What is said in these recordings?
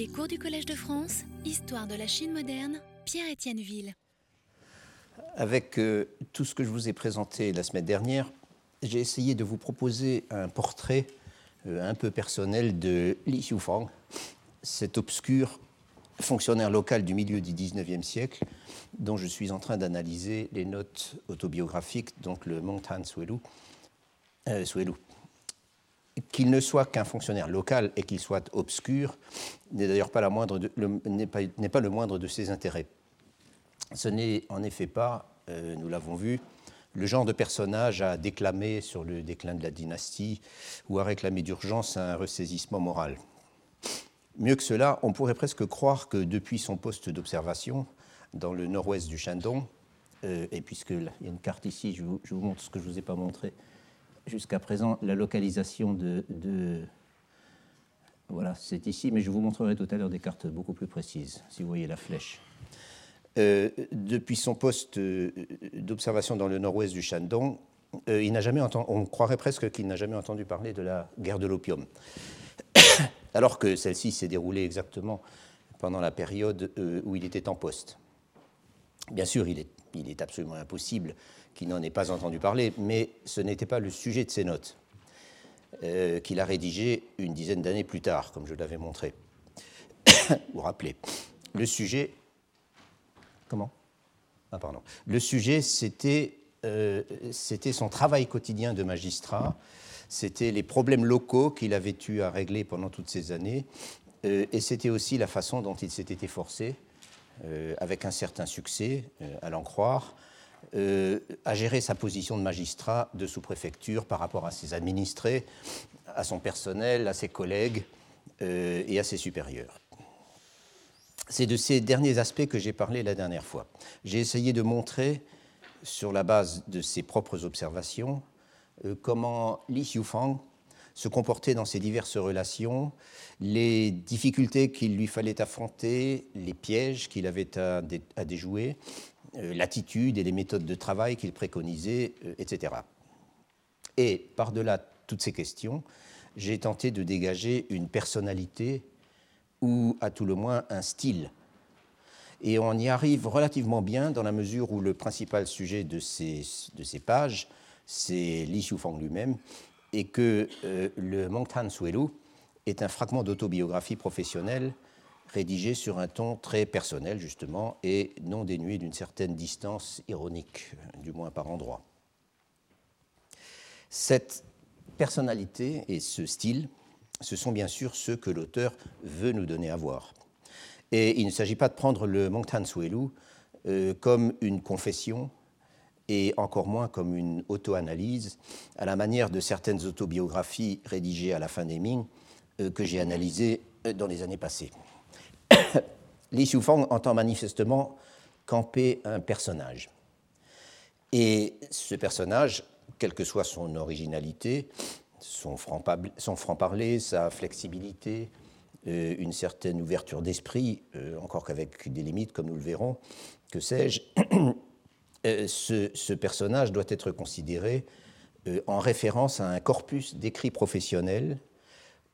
Les cours du Collège de France, Histoire de la Chine moderne, Pierre-Étienne Ville. Avec euh, tout ce que je vous ai présenté la semaine dernière, j'ai essayé de vous proposer un portrait euh, un peu personnel de Li Xiufang, cet obscur fonctionnaire local du milieu du 19e siècle, dont je suis en train d'analyser les notes autobiographiques, donc le Montan Suelu. Euh, Suelu. Qu'il ne soit qu'un fonctionnaire local et qu'il soit obscur n'est d'ailleurs pas, le- moindre de ses intérêts. Ce n'est en effet pas, euh, nous l'avons vu, le genre de personnage à déclamer sur le déclin de la dynastie ou à réclamer d'urgence un ressaisissement moral. Mieux que cela, on pourrait presque croire que depuis son poste d'observation dans le nord-ouest du Shandong, euh, et puisque là, il y a une carte ici, je vous montre ce que je ne vous ai pas montré jusqu'à présent, la localisation de, Voilà, c'est ici, mais je vous montrerai tout à l'heure des cartes beaucoup plus précises, si vous voyez la flèche. Euh, depuis son poste euh, d'observation dans le nord-ouest du Shandong, euh, il n'a jamais entendu, on croirait presque qu'il n'a jamais entendu parler de la guerre de l'opium, alors que celle-ci s'est déroulée exactement pendant la période où il était en poste. Bien sûr, il est absolument impossible qu'il n'en ait pas entendu parler, mais ce n'était pas le sujet de ses notes, euh, qu'il a rédigées une dizaine d'années plus tard, comme je l'avais montré. vous rappelez. Le sujet. Comment? Ah, pardon. Le sujet, c'était euh, son travail quotidien de magistrat, c'était les problèmes locaux qu'il avait eu à régler pendant toutes ces années, euh, et c'était aussi la façon dont il s'était efforcé, euh, avec un certain succès, à l'en croire, euh, à gérer sa position de magistrat de sous-préfecture par rapport à ses administrés, à son personnel, à ses collègues euh, et à ses supérieurs. C'est de ces derniers aspects que j'ai parlé la dernière fois. J'ai essayé de montrer, sur la base de ses propres observations, euh, comment Li Xiufang se comportait dans ses diverses relations, les difficultés qu'il lui fallait affronter, les pièges qu'il avait à, dé- à déjouer, l'attitude et les méthodes de travail qu'il préconisait, euh, etc. Et par-delà toutes ces questions, j'ai tenté de dégager une personnalité ou à tout le moins un style. Et on y arrive relativement bien dans la mesure où le principal sujet de ces, de ces pages, c'est Li Xiufang lui-même, et que euh, le Mongtan Suelu est un fragment d'autobiographie professionnelle rédigé sur un ton très personnel, justement, et non dénué d'une certaine distance ironique, du moins par endroits. Cette personnalité et ce style, ce sont bien sûr ceux que l'auteur veut nous donner à voir. Et il ne s'agit pas de prendre le Mongtan Suelu euh, comme une confession et encore moins comme une auto-analyse, à la manière de certaines autobiographies rédigées à la fin des Ming euh, que j'ai analysées euh, dans les années passées. Li Xiufang entend manifestement camper un personnage. Et ce personnage, quelle que soit son originalité, son franc-parler, sa flexibilité, euh, une certaine ouverture d'esprit, euh, encore qu'avec des limites, comme nous le verrons, que sais-je, euh, ce, personnage doit être considéré en référence à un corpus d'écrits professionnels,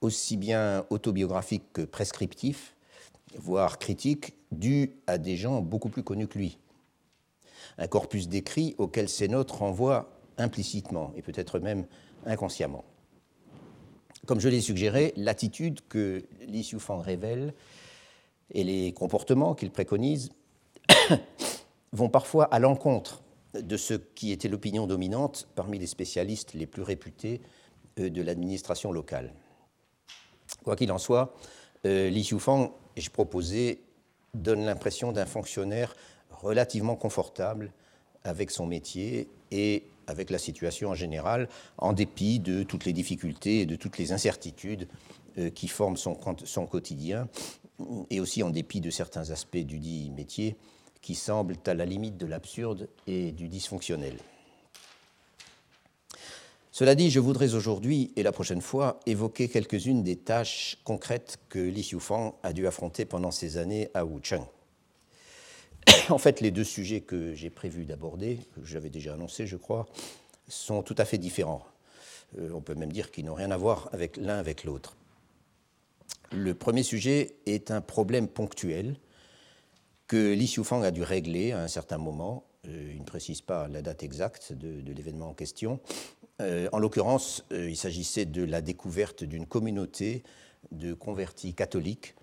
aussi bien autobiographiques que prescriptifs, voire critiques, dus à des gens beaucoup plus connus que lui. Un corpus d'écrits auquel ces notes renvoient implicitement et peut-être même inconsciemment. Comme je l'ai suggéré, l'attitude que Li Xiufang révèle et les comportements qu'il préconise vont parfois à l'encontre de ce qui était l'opinion dominante parmi les spécialistes les plus réputés euh, de l'administration locale. Quoi qu'il en soit, euh, Li Xiufang, j'ai proposé, donne l'impression d'un fonctionnaire relativement confortable avec son métier et avec la situation en général, en dépit de toutes les difficultés et de toutes les incertitudes euh, qui forment son, son quotidien, et aussi en dépit de certains aspects du dit métier qui semblent à la limite de l'absurde et du dysfonctionnel. Cela dit, je voudrais aujourd'hui et la prochaine fois évoquer quelques-unes des tâches concrètes que Li Xiufang a dû affronter pendant ces années à Wuchang. En fait, les deux sujets que j'ai prévu d'aborder, que j'avais déjà annoncé, je crois, sont tout à fait différents. Euh, on peut même dire qu'ils n'ont rien à voir l'un avec l'autre. Le premier sujet est un problème ponctuel que Li Xiufang a dû régler à un certain moment. Euh, il ne précise pas la date exacte de, l'événement en question. Euh, en l'occurrence, euh, il s'agissait de la découverte d'une communauté de convertis catholiques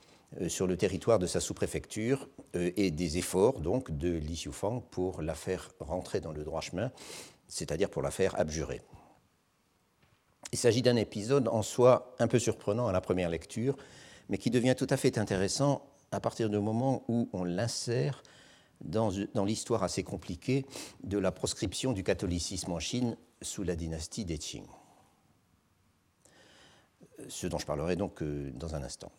sur le territoire de sa sous-préfecture et des efforts donc de Li Xiufang pour la faire rentrer dans le droit chemin, c'est-à-dire pour la faire abjurer. Il s'agit d'un épisode en soi un peu surprenant à la première lecture, mais qui devient tout à fait intéressant à partir du moment où on l'insère dans l'histoire assez compliquée de la proscription du catholicisme en Chine sous la dynastie des Qing. Ce dont je parlerai donc euh, dans un instant.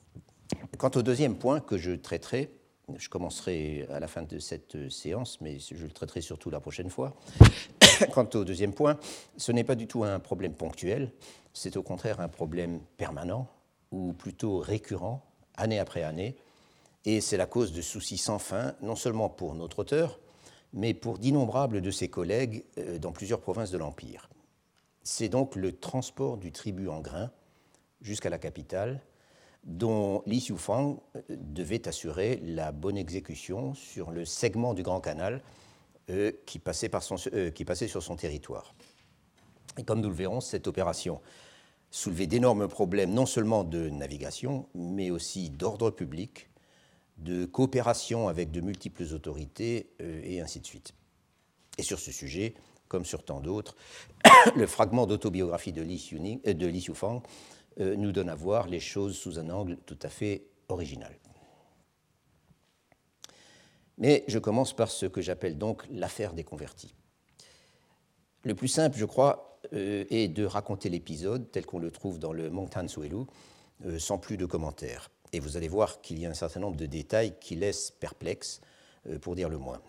Quant au deuxième point que je traiterai, je commencerai à la fin de cette euh, séance, mais je le traiterai surtout la prochaine fois. Quant au deuxième point, ce n'est pas du tout un problème ponctuel, c'est au contraire un problème permanent, ou plutôt récurrent, année après année, et c'est la cause de soucis sans fin, non seulement pour notre auteur, mais pour d'innombrables de ses collègues euh, dans plusieurs provinces de l'Empire. C'est donc le transport du tribut en grains jusqu'à la capitale, dont Li Xiufang euh, devait assurer la bonne exécution sur le segment du Grand Canal euh, qui, passait qui passait sur son territoire. Et comme nous le verrons, cette opération soulevait d'énormes problèmes non seulement de navigation, mais aussi d'ordre public, de coopération avec de multiples autorités, euh, et ainsi de suite. Et sur ce sujet, comme sur tant d'autres, le fragment d'autobiographie de Li, euh, Li Xiufang euh, nous donne à voir les choses sous un angle tout à fait original. Mais je commence par ce que j'appelle donc l'affaire des convertis. Le plus simple, je crois, est de raconter l'épisode tel qu'on le trouve dans le Mongtan Suelu, sans plus de commentaires. Et vous allez voir qu'il y a un certain nombre de détails qui laissent perplexe, euh, pour dire le moins.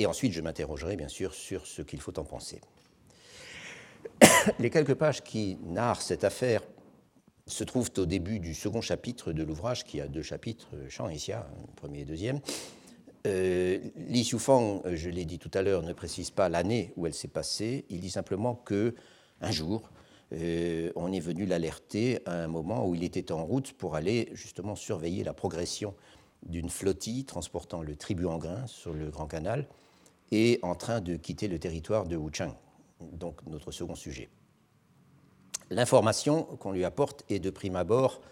Et ensuite, je m'interrogerai bien sûr sur ce qu'il faut en penser. Les quelques pages qui narrent cette affaire se trouvent au début du second chapitre de l'ouvrage, qui a deux chapitres, Chant et Xia, premier et deuxième. Euh, Li Xiufang, je l'ai dit tout à l'heure, ne précise pas l'année où elle s'est passée. Il dit simplement que un jour, euh, on est venu l'alerter à un moment où il était en route pour aller justement surveiller la progression d'une flottille transportant le tribut en grains sur le Grand Canal et en train de quitter le territoire de Wuchang, donc notre second sujet. L'information qu'on lui apporte est de prime abord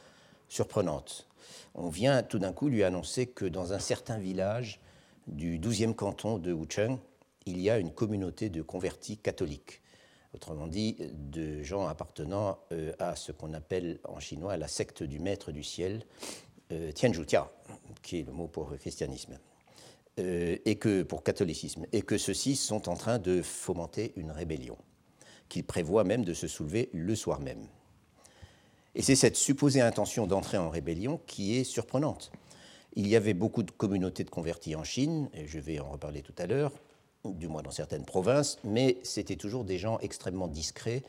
surprenante. On vient tout d'un coup lui annoncer que dans un certain village du 12e canton de Wuchang, il y a une communauté de convertis catholiques autrement dit, de gens appartenant euh, à ce qu'on appelle en chinois la secte du maître du ciel, euh, Tianzhutia, qui est le mot pour christianisme, euh, et que pour catholicisme, et que ceux-ci sont en train de fomenter une rébellion, qu'ils prévoient même de se soulever le soir même. Et c'est cette supposée intention d'entrer en rébellion qui est surprenante. Il y avait beaucoup de communautés de convertis en Chine, et je vais en reparler tout à l'heure, du moins dans certaines provinces, mais c'était toujours des gens extrêmement discrets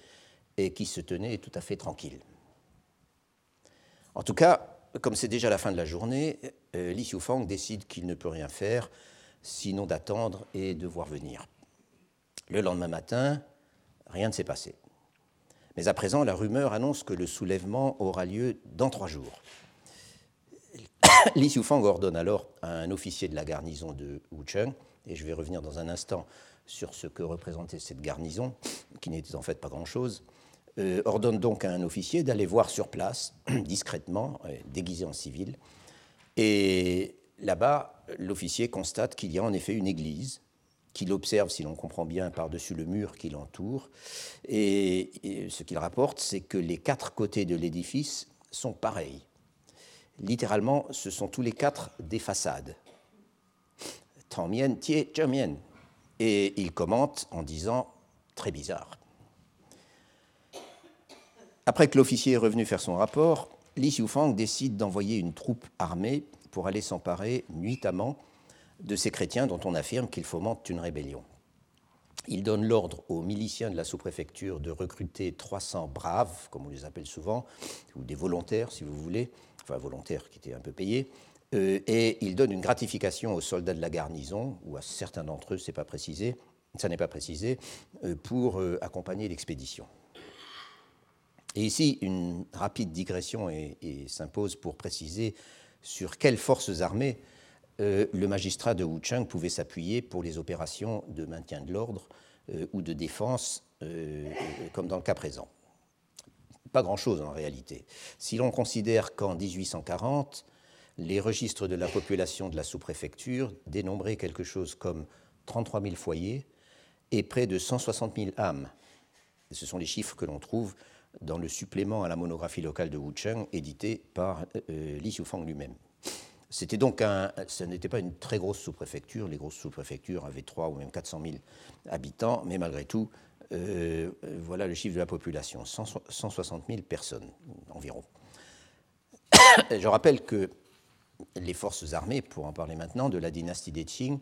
et qui se tenaient tout à fait tranquilles. En tout cas, comme c'est déjà la fin de la journée, euh, Li Xiufang décide qu'il ne peut rien faire sinon d'attendre et de voir venir. Le lendemain matin, rien ne s'est passé. Mais à présent, la rumeur annonce que le soulèvement aura lieu dans trois jours. Li Xiufang ordonne alors à un officier de la garnison de Wucheng et je vais revenir dans un instant sur ce que représentait cette garnison, qui n'était en fait pas grand-chose, euh, ordonne donc à un officier d'aller voir sur place, discrètement, euh, déguisé en civil. Et là-bas, l'officier constate qu'il y a en effet une église, qu'il observe, si l'on comprend bien, par-dessus le mur qui l'entoure. Et, et ce qu'il rapporte, c'est que les quatre côtés de l'édifice sont pareils. Littéralement, ce sont tous les quatre des façades. Et il commente en disant très bizarre. Après que l'officier est revenu faire son rapport, Li Xiufang décide d'envoyer une troupe armée pour aller s'emparer nuitamment de ces chrétiens dont on affirme qu'ils fomentent une rébellion. Il donne l'ordre aux miliciens de la sous-préfecture de recruter 300 braves, comme on les appelle souvent, ou des volontaires si vous voulez, enfin volontaires qui étaient un peu payés, euh, et il donne une gratification aux soldats de la garnison, ou à certains d'entre eux, c'est pas précisé, ça n'est pas précisé, euh, pour euh, accompagner l'expédition. Et ici, une rapide digression s'impose pour préciser sur quelles forces armées le magistrat de Wuchang pouvait s'appuyer pour les opérations de maintien de l'ordre ou de défense, comme dans le cas présent. Pas grand-chose en réalité. Si l'on considère qu'en 1840, les registres de la population de la sous-préfecture dénombraient quelque chose comme 33 000 foyers et près de 160 000 âmes. ce sont les chiffres que l'on trouve dans le supplément à la monographie locale de Wuchang, édité par Li Xiufang lui-même. C'était donc un, ce n'était pas une très grosse sous-préfecture. Les grosses sous-préfectures avaient 3 ou même 400 000 habitants, mais malgré tout, euh, voilà le chiffre de la population 160 000 personnes environ. Je rappelle que les forces armées, pour en parler maintenant, de la dynastie des Qing,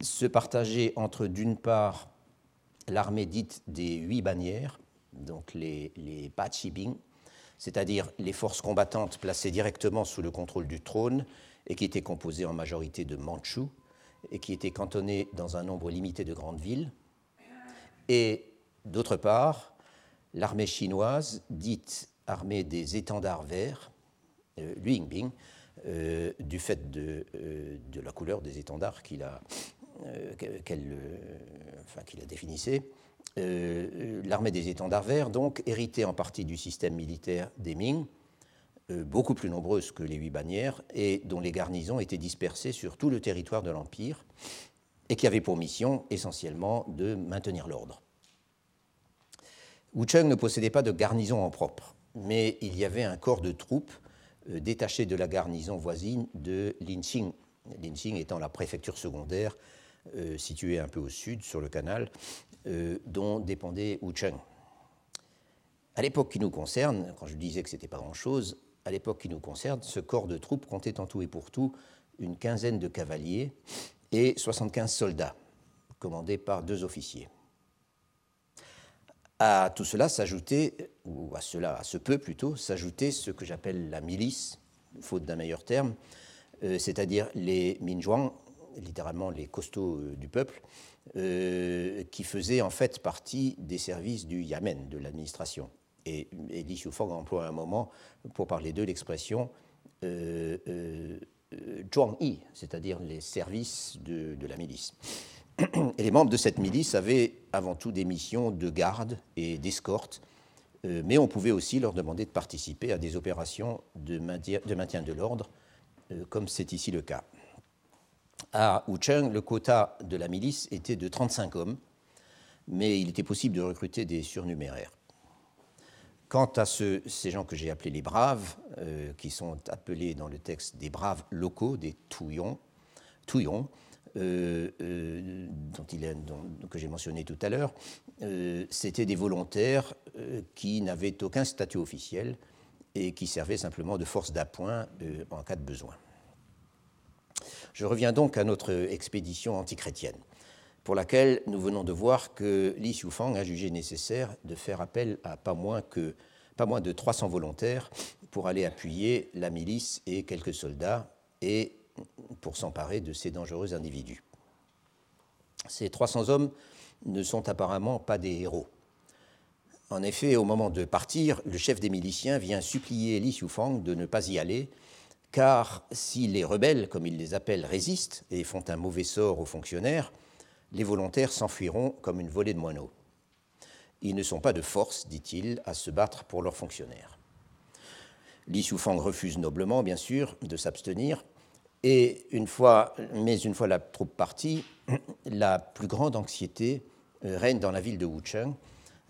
se partageaient entre d'une part l'armée dite des huit bannières, donc les, les Bing, c'est-à-dire les forces combattantes placées directement sous le contrôle du trône et qui étaient composées en majorité de Mandchous et qui étaient cantonnées dans un nombre limité de grandes villes. Et d'autre part, l'armée chinoise, dite armée des étendards verts, euh, Luingbing, euh, du fait de, euh, de, la couleur des étendards qu'il a, euh, qu'il a définissait, euh, l'armée des étendards verts, donc héritée en partie du système militaire des Ming, euh, beaucoup plus nombreuse que les huit bannières, et dont les garnisons étaient dispersées sur tout le territoire de l'Empire, et qui avait pour mission essentiellement de maintenir l'ordre. Wucheng ne possédait pas de garnison en propre, mais il y avait un corps de troupes euh, détaché de la garnison voisine de Linxing, Linxing étant la préfecture secondaire située un peu au sud sur le canal, euh, dont dépendait Wucheng. À l'époque qui nous concerne, quand je disais que ce n'était pas grand-chose, à l'époque qui nous concerne, ce corps de troupes comptait en tout et pour tout une quinzaine de cavaliers et 75 soldats, commandés par deux officiers. À tout cela s'ajoutait, ou à cela, à ce peu plutôt, s'ajoutait ce que j'appelle la milice, faute d'un meilleur terme, euh, c'est-à-dire les Minjuang, littéralement les costauds euh, du peuple, euh, qui faisait en fait partie des services du Yamen, de l'administration. Et, et Li Xiufang emploie un moment pour parler d'eux l'expression euh, Zhuang-Yi, c'est-à-dire les services de, la milice. Et les membres de cette milice avaient avant tout des missions de garde et d'escorte, euh, mais on pouvait aussi leur demander de participer à des opérations de maintien de, l'ordre, euh, comme c'est ici le cas. À Wucheng, le quota de la milice était de 35 hommes, mais il était possible de recruter des surnuméraires. Quant à ces gens que j'ai appelés les braves, euh, qui sont appelés dans le texte des braves locaux, des touillons, touillons euh, euh, dont que j'ai mentionné tout à l'heure, euh, c'était des volontaires qui n'avaient aucun statut officiel et qui servaient simplement de force d'appoint en cas de besoin. Je reviens donc à notre expédition antichrétienne, pour laquelle nous venons de voir que Li Xiufang a jugé nécessaire de faire appel à pas moins, que, pas moins de 300 volontaires pour aller appuyer la milice et quelques soldats et pour s'emparer de ces dangereux individus. Ces 300 hommes ne sont apparemment pas des héros. En effet, au moment de partir, le chef des miliciens vient supplier Li Xiufang de ne pas y aller car si les rebelles, comme ils les appellent, résistent et font un mauvais sort aux fonctionnaires, les volontaires s'enfuiront comme une volée de moineaux. Ils ne sont pas de force, dit-il, à se battre pour leurs fonctionnaires. Li Xiufang refuse noblement, bien sûr, de s'abstenir, et une fois, mais une fois la troupe partie, la plus grande anxiété euh, règne dans la ville de Wucheng,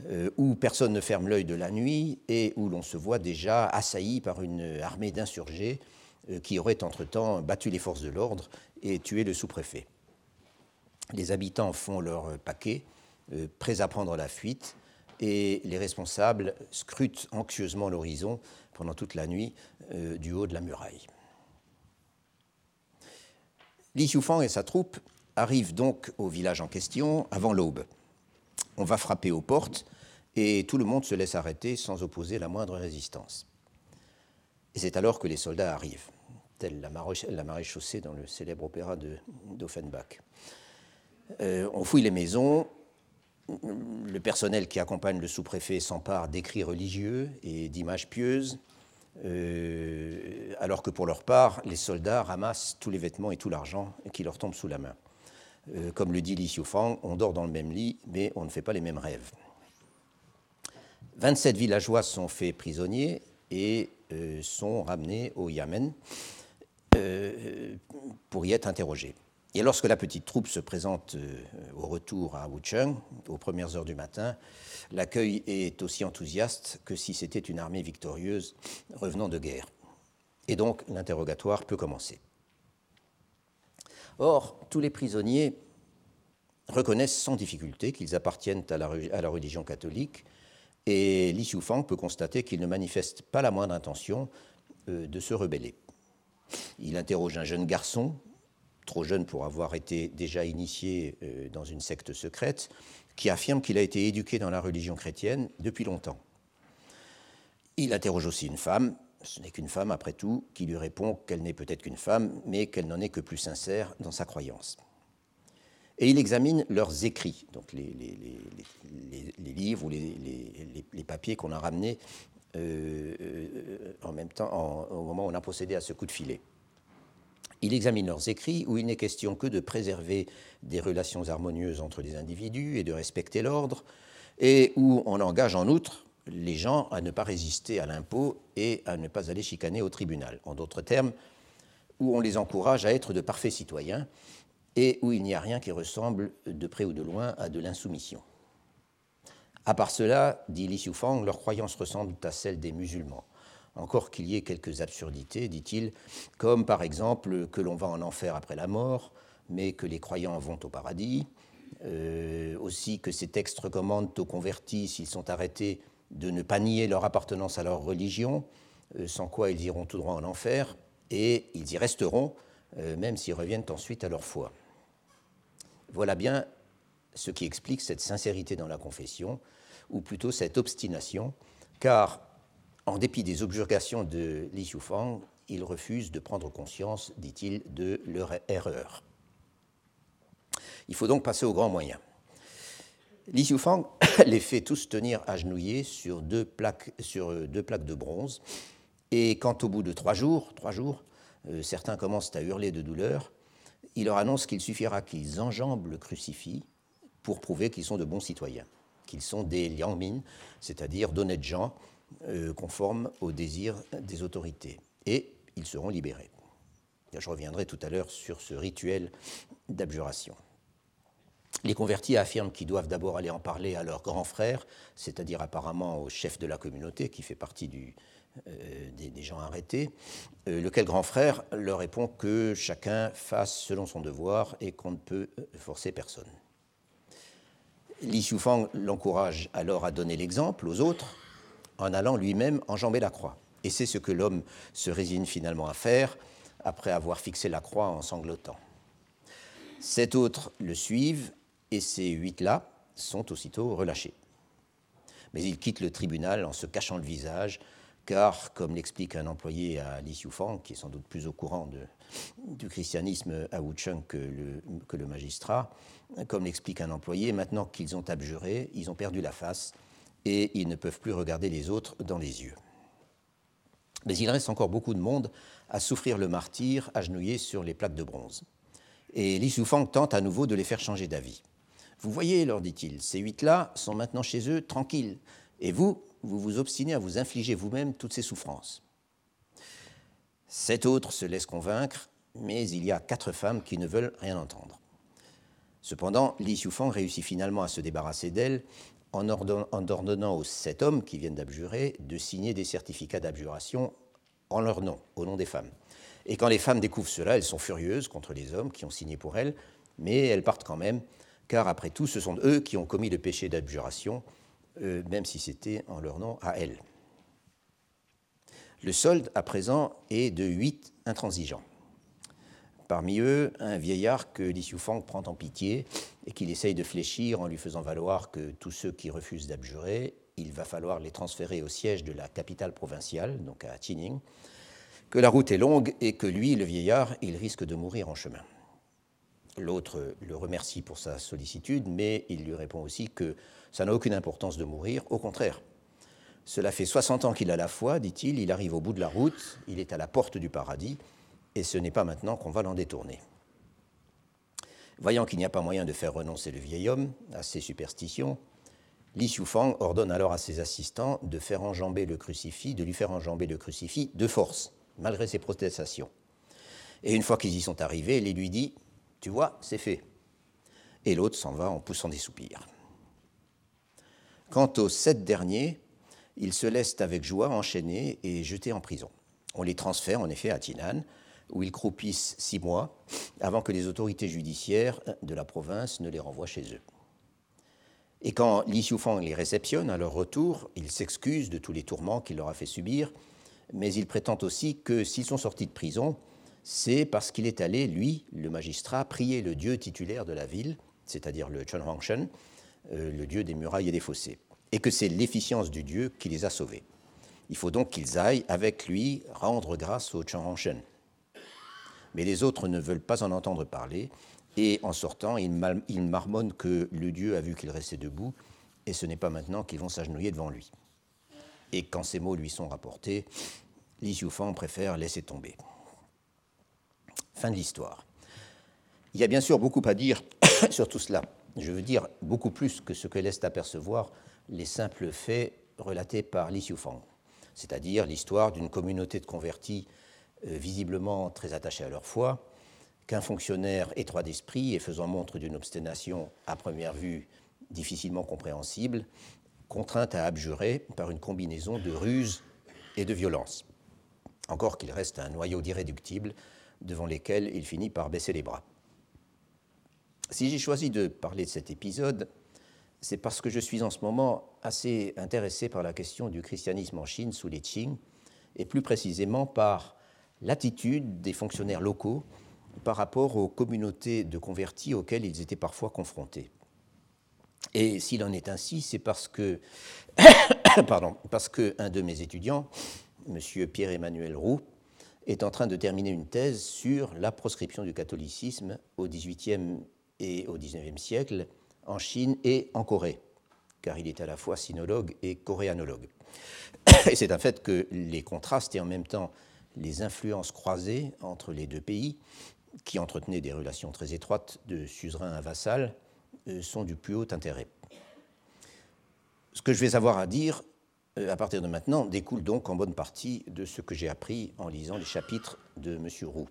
euh, où personne ne ferme l'œil de la nuit et où l'on se voit déjà assailli par une armée d'insurgés euh, qui aurait entre-temps battu les forces de l'ordre et tué le sous-préfet. Les habitants font leur paquet, prêts à prendre la fuite, et les responsables scrutent anxieusement l'horizon pendant toute la nuit du haut de la muraille. Li Xiufang et sa troupe arrivent donc au village en question avant l'aube. On va frapper aux portes et tout le monde se laisse arrêter sans opposer la moindre résistance. Et c'est alors que les soldats arrivent, telle la, la marée chaussée dans le célèbre opéra d'Offenbach. Euh, on fouille les maisons, le personnel qui accompagne le sous-préfet s'empare d'écrits religieux et d'images pieuses, euh, alors que pour leur part, les soldats ramassent tous les vêtements et tout l'argent qui leur tombent sous la main. Euh, comme le dit Li Xiufang, on dort dans le même lit, mais on ne fait pas les mêmes rêves. 27 villageois sont faits prisonniers et euh, sont ramenés au Yamen pour y être interrogés. Et lorsque la petite troupe se présente au retour à Wucheng, aux premières heures du matin, l'accueil est aussi enthousiaste que si c'était une armée victorieuse revenant de guerre. Et donc l'interrogatoire peut commencer. Or, tous les prisonniers reconnaissent sans difficulté qu'ils appartiennent à la, religion catholique et Li Xiufang peut constater qu'ils ne manifestent pas la moindre intention euh, de se rebeller. Il interroge un jeune garçon, trop jeune pour avoir été déjà initié euh, dans une secte secrète, qui affirme qu'il a été éduqué dans la religion chrétienne depuis longtemps. Il interroge aussi une femme, ce n'est qu'une femme après tout, qui lui répond qu'elle n'est peut-être qu'une femme, mais qu'elle n'en est que plus sincère dans sa croyance. Et il examine leurs écrits, donc les, livres ou les, papiers qu'on a ramenés euh, euh, en même temps, au moment où on a procédé à ce coup de filet. Il examine leurs écrits où il n'est question que de préserver des relations harmonieuses entre les individus et de respecter l'ordre, et où on engage en outre les gens à ne pas résister à l'impôt et à ne pas aller chicaner au tribunal. En d'autres termes, où on les encourage à être de parfaits citoyens et où il n'y a rien qui ressemble de près ou de loin à de l'insoumission. À part cela, dit Li Xiufang, leurs croyances ressemblent à celles des musulmans encore qu'il y ait quelques absurdités, dit-il, comme par exemple que l'on va en enfer après la mort, mais que les croyants vont au paradis, euh, aussi que ces textes recommandent aux convertis, s'ils sont arrêtés, de ne pas nier leur appartenance à leur religion, euh, sans quoi ils iront tout droit en enfer, et ils y resteront, euh, même s'ils reviennent ensuite à leur foi. Voilà bien ce qui explique cette sincérité dans la confession, ou plutôt cette obstination, car en dépit des objurgations de Li Xiufang, ils refusent de prendre conscience, dit-il, de leur erreur. Il faut donc passer aux grands moyens. Li Xiufang les fait tous tenir agenouillés sur deux plaques, sur deux plaques de bronze, et quand au bout de trois jours, trois jours, euh, certains commencent à hurler de douleur, il leur annonce qu'il suffira qu'ils enjambent le crucifix pour prouver qu'ils sont de bons citoyens, qu'ils sont des liangmin, c'est-à-dire d'honnêtes gens euh, conformes aux désirs des autorités. Et ils seront libérés. Je reviendrai tout à l'heure sur ce rituel d'abjuration. Les convertis affirment qu'ils doivent d'abord aller en parler à leur grand frère, c'est-à-dire apparemment au chef de la communauté qui fait partie euh, des, gens arrêtés, euh, lequel grand frère leur répond que chacun fasse selon son devoir et qu'on ne peut forcer personne. Li Xiufang l'encourage alors à donner l'exemple aux autres en allant lui-même enjamber la croix. Et c'est ce que l'homme se résigne finalement à faire après avoir fixé la croix en sanglotant. Sept autres le suivent et ces huit-là sont aussitôt relâchés. Mais ils quittent le tribunal en se cachant le visage, car, comme l'explique un employé à Li Xiufang, qui est sans doute plus au courant du christianisme à Wucheng que le magistrat, comme l'explique un employé, maintenant qu'ils ont abjuré, ils ont perdu la face et ils ne peuvent plus regarder les autres dans les yeux. Mais il reste encore beaucoup de monde à souffrir le martyr agenouillé sur les plaques de bronze. Et Li Soufang tente à nouveau de les faire changer d'avis. Vous voyez, leur dit-il, ces huit-là sont maintenant chez eux tranquilles, et vous, vous vous obstinez à vous infliger vous-même toutes ces souffrances. Sept autres se laissent convaincre, mais il y a quatre femmes qui ne veulent rien entendre. Cependant, Li Xiufang réussit finalement à se débarrasser d'elles en ordonnant aux sept hommes qui viennent d'abjurer de signer des certificats d'abjuration en leur nom, au nom des femmes. Et quand les femmes découvrent cela, elles sont furieuses contre les hommes qui ont signé pour elles, mais elles partent quand même, car après tout, ce sont eux qui ont commis le péché d'abjuration, euh, même si c'était en leur nom à elles. Le solde, à présent, est de huit intransigeants. Parmi eux, un vieillard que Li Xiufang prend en pitié et qu'il essaye de fléchir en lui faisant valoir que tous ceux qui refusent d'abjurer, il va falloir les transférer au siège de la capitale provinciale, donc à Tining, que la route est longue et que lui, le vieillard, il risque de mourir en chemin. L'autre le remercie pour sa sollicitude, mais il lui répond aussi que ça n'a aucune importance de mourir, au contraire. Cela fait 60 ans qu'il a la foi, dit-il, il arrive au bout de la route, il est à la porte du paradis, et ce n'est pas maintenant qu'on va l'en détourner. Voyant qu'il n'y a pas moyen de faire renoncer le vieil homme à ses superstitions, Li Xiufang ordonne alors à ses assistants de faire enjamber le crucifix, de lui faire enjamber le crucifix de force, malgré ses protestations. Et une fois qu'ils y sont arrivés, Li lui dit Tu vois, c'est fait. Et l'autre s'en va en poussant des soupirs. Quant aux sept derniers, ils se laissent avec joie enchaîner et jeter en prison. On les transfère en effet à Tinan, où ils croupissent six mois avant que les autorités judiciaires de la province ne les renvoient chez eux. Et quand Li Xiufang les réceptionne à leur retour, il s'excuse de tous les tourments qu'il leur a fait subir, mais il prétend aussi que s'ils sont sortis de prison, c'est parce qu'il est allé, lui, le magistrat, prier le dieu titulaire de la ville, c'est-à-dire le Chun Hongshen, euh, le dieu des murailles et des fossés, et que c'est l'efficience du dieu qui les a sauvés. Il faut donc qu'ils aillent avec lui rendre grâce au Chun Hongshen. Mais les autres ne veulent pas en entendre parler, et en sortant, ils, marmonnent que le Dieu a vu qu'il restait debout, et ce n'est pas maintenant qu'ils vont s'agenouiller devant lui. Et quand ces mots lui sont rapportés, Li Xiufang préfère laisser tomber. Fin de l'histoire. Il y a bien sûr beaucoup à dire sur tout cela. Je veux dire beaucoup plus que ce que laissent apercevoir les simples faits relatés par Li Xiufang, c'est-à-dire l'histoire d'une communauté de convertis visiblement très attachés à leur foi, qu'un fonctionnaire étroit d'esprit et faisant montre d'une obstination à première vue difficilement compréhensible, contraint à abjurer par une combinaison de ruse et de violence. Encore qu'il reste un noyau d'irréductibles devant lesquels il finit par baisser les bras. Si j'ai choisi de parler de cet épisode, c'est parce que je suis en ce moment assez intéressé par la question du christianisme en Chine sous les Qing, et plus précisément par l'attitude des fonctionnaires locaux par rapport aux communautés de convertis auxquelles ils étaient parfois confrontés. Et s'il en est ainsi, c'est parce que, pardon, parce qu'un de mes étudiants, M. Pierre-Emmanuel Roux, est en train de terminer une thèse sur la proscription du catholicisme au XVIIIe et au XIXe siècle en Chine et en Corée, car il est à la fois sinologue et coréanologue. Et c'est un fait que les contrastes et en même temps les influences croisées entre les deux pays qui entretenaient des relations très étroites de suzerain à vassal, euh, sont du plus haut intérêt. Ce que je vais avoir à dire euh, à partir de maintenant découle donc en bonne partie de ce que j'ai appris en lisant les chapitres de M. Roux.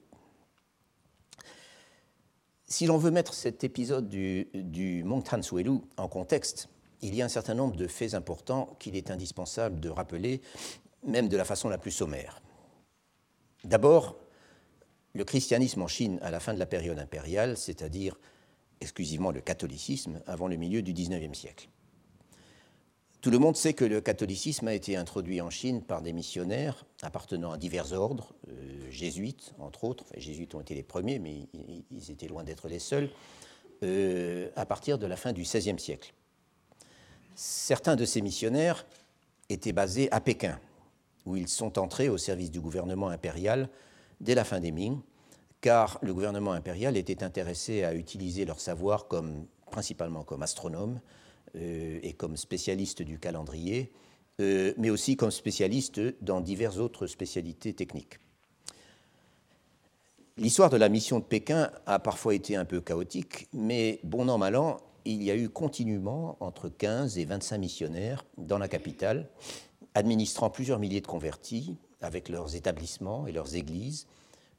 Si l'on veut mettre cet épisode du, du Mont Suelu en contexte, il y a un certain nombre de faits importants qu'il est indispensable de rappeler, même de la façon la plus sommaire. D'abord, le christianisme en Chine à la fin de la période impériale, c'est-à-dire exclusivement le catholicisme, avant le milieu du XIXe siècle. Tout le monde sait que le catholicisme a été introduit en Chine par des missionnaires appartenant à divers ordres, euh, jésuites entre autres, les jésuites ont été les premiers, mais ils étaient loin d'être les seuls, euh, à partir de la fin du XVIe siècle. Certains de ces missionnaires étaient basés à Pékin, où ils sont entrés au service du gouvernement impérial dès la fin des Ming, car le gouvernement impérial était intéressé à utiliser leur savoir principalement comme astronome euh, et comme spécialiste du calendrier, euh, mais aussi comme spécialiste dans diverses autres spécialités techniques. L'histoire de la mission de Pékin a parfois été un peu chaotique, mais bon an, mal an, il y a eu continuellement entre 15 et 25 missionnaires dans la capitale, administrant plusieurs milliers de convertis, avec leurs établissements et leurs églises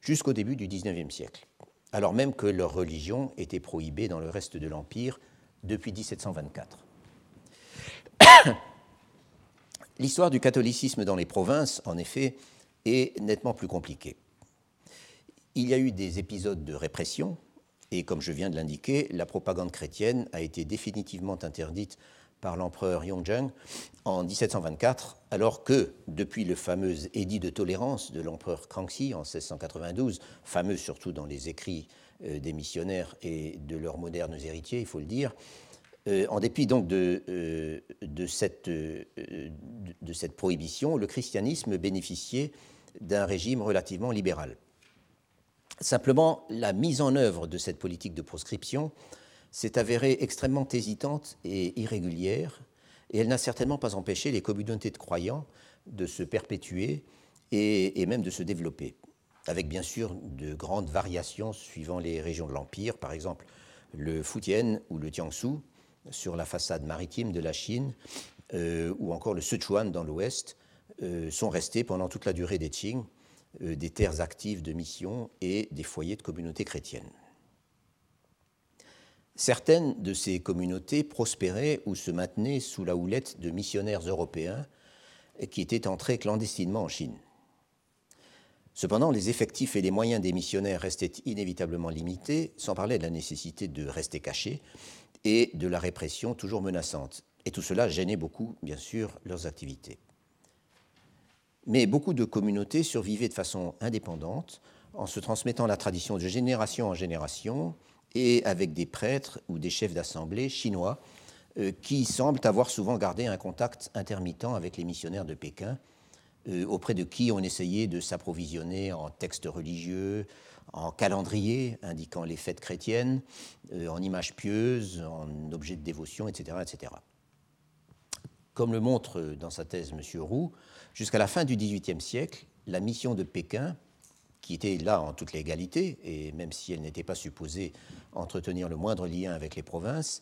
jusqu'au début du XIXe siècle, alors même que leur religion était prohibée dans le reste de l'Empire depuis 1724. L'histoire du catholicisme dans les provinces, en effet, est nettement plus compliquée. Il y a eu des épisodes de répression, et comme je viens de l'indiquer, la propagande chrétienne a été définitivement interdite par l'empereur Yongjang en 1724, alors que, depuis le fameux édit de tolérance de l'empereur Kangxi en 1692, fameux surtout dans les écrits euh, des missionnaires et de leurs modernes héritiers, il faut le dire, euh, en dépit donc euh, de, cette, prohibition, le christianisme bénéficiait d'un régime relativement libéral. Simplement, la mise en œuvre de cette politique de proscription s'est avérée extrêmement hésitante et irrégulière, et elle n'a certainement pas empêché les communautés de croyants de se perpétuer et, même de se développer, avec bien sûr de grandes variations suivant les régions de l'Empire, par exemple le Fujian ou le Jiangsu sur la façade maritime de la Chine, euh, ou encore le Sichuan dans l'ouest, euh, sont restés pendant toute la durée des Qing euh, des terres actives de mission et des foyers de communautés chrétiennes. Certaines de ces communautés prospéraient ou se maintenaient sous la houlette de missionnaires européens qui étaient entrés clandestinement en Chine. Cependant, les effectifs et les moyens des missionnaires restaient inévitablement limités, sans parler de la nécessité de rester cachés et de la répression toujours menaçante. Et tout cela gênait beaucoup, bien sûr, leurs activités. Mais beaucoup de communautés survivaient de façon indépendante, en se transmettant la tradition de génération en génération, et avec des prêtres ou des chefs d'assemblée chinois euh, qui semblent avoir souvent gardé un contact intermittent avec les missionnaires de Pékin, euh, auprès de qui on essayait de s'approvisionner en textes religieux, en calendrier indiquant les fêtes chrétiennes, euh, en images pieuses, en objets de dévotion, etc. etc. Comme le montre dans sa thèse M. Roux, jusqu'à la fin du XVIIIe siècle, la mission de Pékin, qui était là en toute légalité, et même si elle n'était pas supposée entretenir le moindre lien avec les provinces,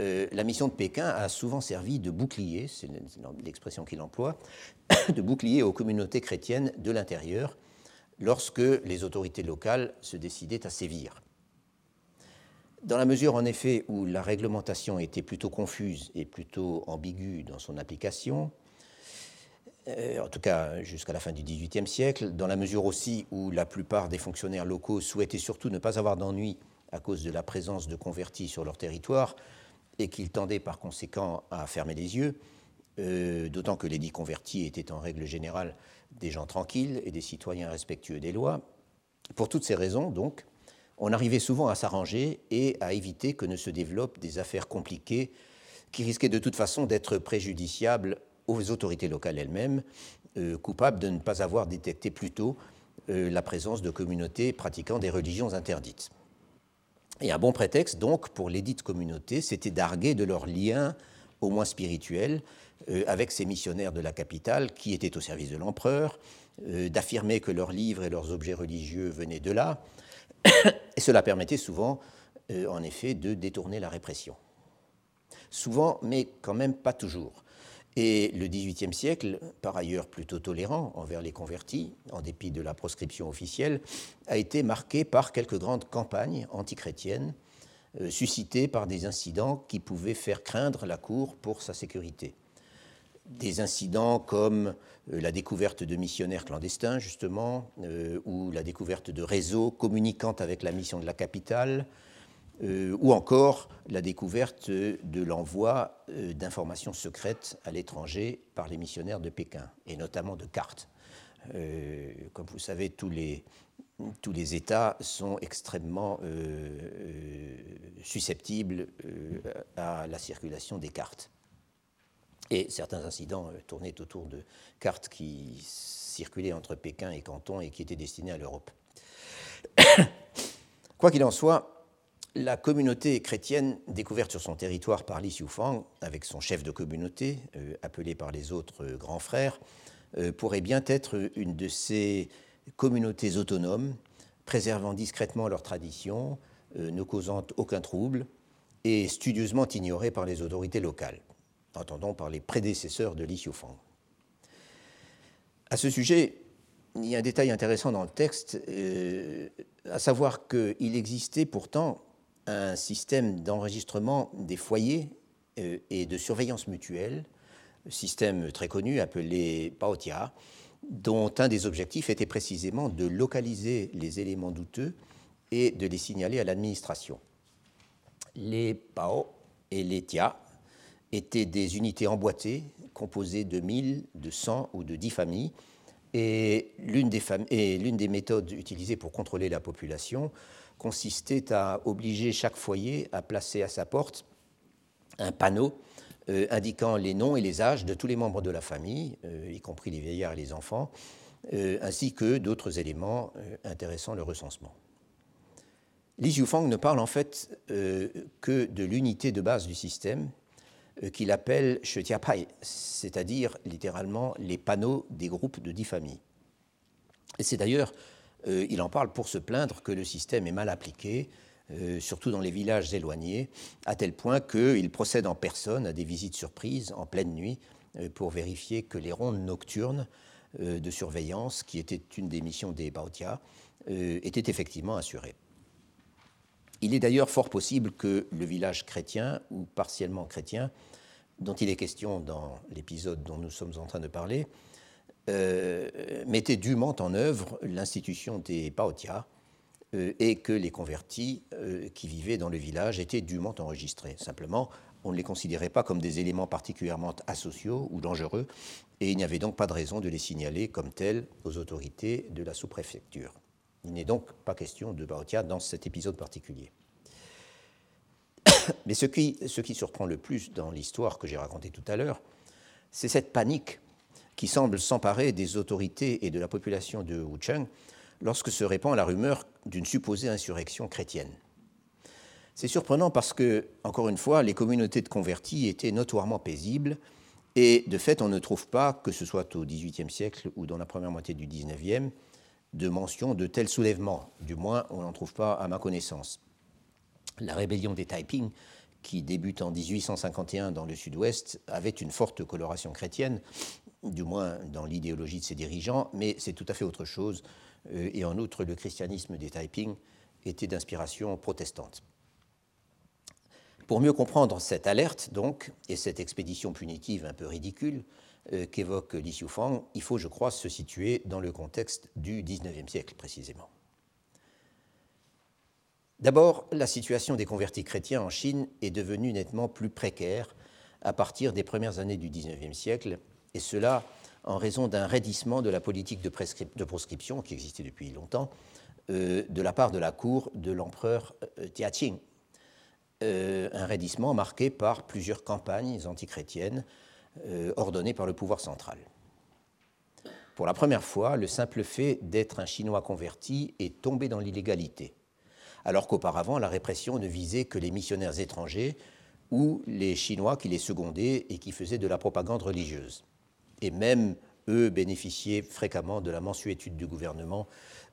euh, la mission de Pékin a souvent servi de bouclier, c'est l'expression qu'il emploie, de bouclier aux communautés chrétiennes de l'intérieur lorsque les autorités locales se décidaient à sévir. Dans la mesure, en effet, où la réglementation était plutôt confuse et plutôt ambiguë dans son application, euh, en tout cas jusqu'à la fin du XVIIIe siècle, dans la mesure aussi où la plupart des fonctionnaires locaux souhaitaient surtout ne pas avoir d'ennui à cause de la présence de convertis sur leur territoire, et qu'ils tendaient par conséquent à fermer les yeux, euh, d'autant que les dits convertis étaient en règle générale des gens tranquilles et des citoyens respectueux des lois. Pour toutes ces raisons, donc, on arrivait souvent à s'arranger et à éviter que ne se développent des affaires compliquées qui risquaient de toute façon d'être préjudiciables aux autorités locales elles-mêmes, euh, coupables de ne pas avoir détecté plus tôt euh, la présence de communautés pratiquant des religions interdites. Et un bon prétexte, donc, pour les dites communautés, c'était d'arguer de leurs liens, au moins spirituels, euh, avec ces missionnaires de la capitale qui étaient au service de l'empereur, euh, d'affirmer que leurs livres et leurs objets religieux venaient de là. Et cela permettait souvent, en effet, de détourner la répression. Souvent, mais quand même pas toujours. Et le XVIIIe siècle, par ailleurs plutôt tolérant envers les convertis, en dépit de la proscription officielle, a été marqué par quelques grandes campagnes antichrétiennes, euh, suscitées par des incidents qui pouvaient faire craindre la cour pour sa sécurité. Des incidents comme euh, la découverte de missionnaires clandestins, justement, euh, ou la découverte de réseaux communiquant avec la mission de la capitale, ou encore la découverte de l'envoi euh, d'informations secrètes à l'étranger par les missionnaires de Pékin, et notamment de cartes. Euh, comme vous savez, tous les, tous les États sont extrêmement susceptibles à la circulation des cartes. Et certains incidents tournaient autour de cartes qui circulaient entre Pékin et Canton et qui étaient destinées à l'Europe. Quoi qu'il en soit, la communauté chrétienne découverte sur son territoire par Li Xiufang, avec son chef de communauté, euh, appelé par les autres euh, grands frères, euh, pourrait bien être une de ces communautés autonomes, préservant discrètement leurs traditions, ne causant aucun trouble, et studieusement ignorées par les autorités locales, entendons par les prédécesseurs de Li Xiufang. À ce sujet, il y a un détail intéressant dans le texte, à savoir qu'il existait pourtant un système d'enregistrement des foyers euh, et de surveillance mutuelle, système très connu appelé PAOTIA, dont un des objectifs était précisément de localiser les éléments douteux et de les signaler à l'administration. Les PAO et les TIA étaient des unités emboîtées composées de 1000, de 100 ou de 10 familles, et l'une des, des, méthodes utilisées pour contrôler la population consistait à obliger chaque foyer à placer à sa porte un panneau euh, indiquant les noms et les âges de tous les membres de la famille, euh, y compris les vieillards et les enfants, ainsi que d'autres éléments intéressant le recensement. Li ne parle en fait que de l'unité de base du système qu'il appelle Shetiapai, c'est-à-dire littéralement les panneaux des groupes de dix familles. C'est d'ailleurs, il en parle pour se plaindre que le système est mal appliqué, euh, surtout dans les villages éloignés, à tel point qu'il procède en personne à des visites surprises en pleine nuit euh, pour vérifier que les rondes nocturnes euh, de surveillance, qui étaient une des missions des Baotia, étaient effectivement assurées. Il est d'ailleurs fort possible que le village chrétien, ou partiellement chrétien, dont il est question dans l'épisode dont nous sommes en train de parler, mettait dûment en œuvre l'institution des Baotia, euh, et que les convertis euh, qui vivaient dans le village étaient dûment enregistrés. Simplement, on ne les considérait pas comme des éléments particulièrement asociaux ou dangereux, et il n'y avait donc pas de raison de les signaler comme tels aux autorités de la sous-préfecture. Il n'est donc pas question de Baotia dans cet épisode particulier. Mais ce qui, ce qui surprend le plus dans l'histoire que j'ai racontée tout à l'heure, c'est cette panique qui semble s'emparer des autorités et de la population de Wucheng lorsque se répand la rumeur d'une supposée insurrection chrétienne. C'est surprenant parce que, encore une fois, les communautés de convertis étaient notoirement paisibles et de fait, on ne trouve pas, que ce soit au XVIIIe siècle ou dans la première moitié du XIXe, de mention de tels soulèvements. Du moins, on n'en trouve pas à ma connaissance. La rébellion des Taiping, qui débute en 1851 dans le sud-ouest, avait une forte coloration chrétienne, du moins dans l'idéologie de ses dirigeants, mais c'est tout à fait autre chose euh, et en outre le christianisme des Taiping était d'inspiration protestante. Pour mieux comprendre cette alerte, donc, et cette expédition punitive un peu ridicule euh, qu'évoque Li Xiufang, il faut, je crois, se situer dans le contexte du XIXe siècle précisément. D'abord, la situation des convertis chrétiens en Chine est devenue nettement plus précaire à partir des premières années du XIXe siècle, et cela en raison d'un raidissement de la politique de, proscription qui existait depuis longtemps euh, de la part de la cour de l'empereur euh, Tiaqing. Euh, un raidissement marqué par plusieurs campagnes antichrétiennes ordonnées par le pouvoir central. Pour la première fois, le simple fait d'être un Chinois converti est tombé dans l'illégalité, alors qu'auparavant, la répression ne visait que les missionnaires étrangers ou les Chinois qui les secondaient et qui faisaient de la propagande religieuse et même eux bénéficiaient fréquemment de la mensuétude du gouvernement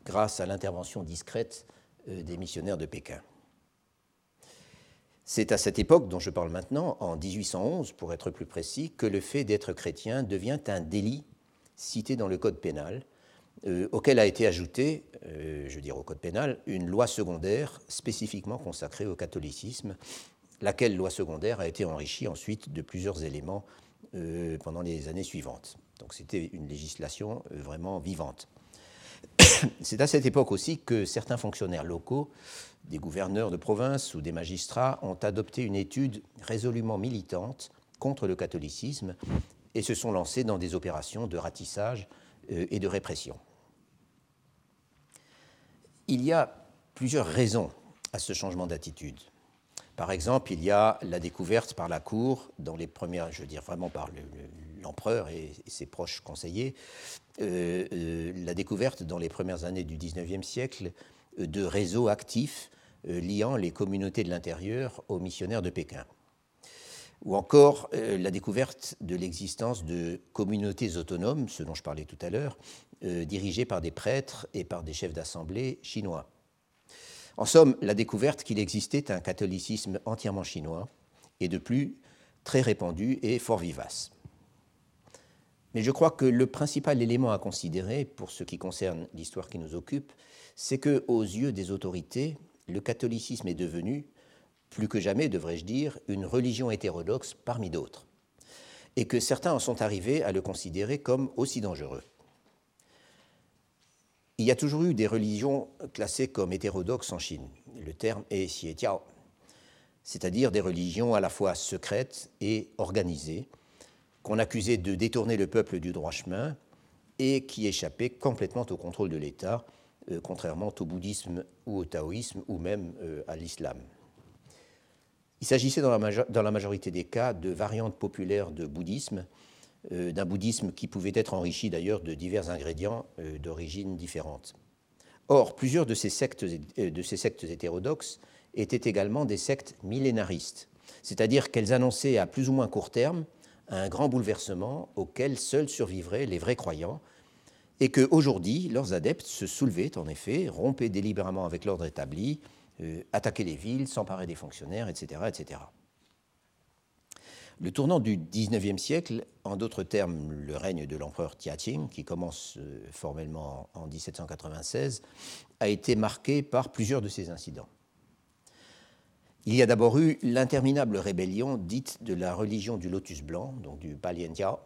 grâce à l'intervention discrète euh, des missionnaires de Pékin. C'est à cette époque dont je parle maintenant, en 1811 pour être plus précis, que le fait d'être chrétien devient un délit cité dans le Code pénal, euh, auquel a été ajoutée, euh, je veux dire au Code pénal, une loi secondaire spécifiquement consacrée au catholicisme, laquelle loi secondaire a été enrichie ensuite de plusieurs éléments euh, pendant les années suivantes. Donc c'était une législation euh, vraiment vivante. C'est à cette époque aussi que certains fonctionnaires locaux, des gouverneurs de province ou des magistrats, ont adopté une étude résolument militante contre le catholicisme et se sont lancés dans des opérations de ratissage euh, et de répression. Il y a plusieurs raisons à ce changement d'attitude. Par exemple, il y a la découverte par la Cour, dans les premières, je veux dire vraiment par l'empereur et, ses proches conseillers, euh, euh, la découverte dans les premières années du XIXe siècle euh, de réseaux actifs liant les communautés de l'intérieur aux missionnaires de Pékin. Ou encore la découverte de l'existence de communautés autonomes, ce dont je parlais tout à l'heure, dirigées par des prêtres et par des chefs d'assemblée chinois. En somme, la découverte qu'il existait un catholicisme entièrement chinois et de plus très répandu et fort vivace. Mais je crois que le principal élément à considérer pour ce qui concerne l'histoire qui nous occupe, c'est que, aux yeux des autorités, le catholicisme est devenu, plus que jamais, devrais-je dire, une religion hétérodoxe parmi d'autres, et que certains en sont arrivés à le considérer comme aussi dangereux. Il y a toujours eu des religions classées comme hétérodoxes en Chine. Le terme est xietiao, c'est-à-dire des religions à la fois secrètes et organisées, qu'on accusait de détourner le peuple du droit chemin et qui échappaient complètement au contrôle de l'État, euh, contrairement au bouddhisme ou au taoïsme ou même euh, à l'islam. Il s'agissait dans, la majorité des cas de variantes populaires de bouddhisme d'un bouddhisme qui pouvait être enrichi d'ailleurs de divers ingrédients euh, d'origine différente. Or, plusieurs de ces, sectes, de ces hétérodoxes étaient également des sectes millénaristes, c'est-à-dire qu'elles annonçaient à plus ou moins court terme un grand bouleversement auquel seuls survivraient les vrais croyants, et qu'aujourd'hui, leurs adeptes se soulevaient en effet, rompaient délibérément avec l'ordre établi, euh, attaquaient les villes, s'emparaient des fonctionnaires, etc., etc. Le tournant du XIXe siècle, en d'autres termes le règne de l'empereur Tianqing, qui commence euh, formellement en 1796, a été marqué par plusieurs de ces incidents. Il y a d'abord eu l'interminable rébellion dite de la religion du lotus blanc, donc du Baliantia,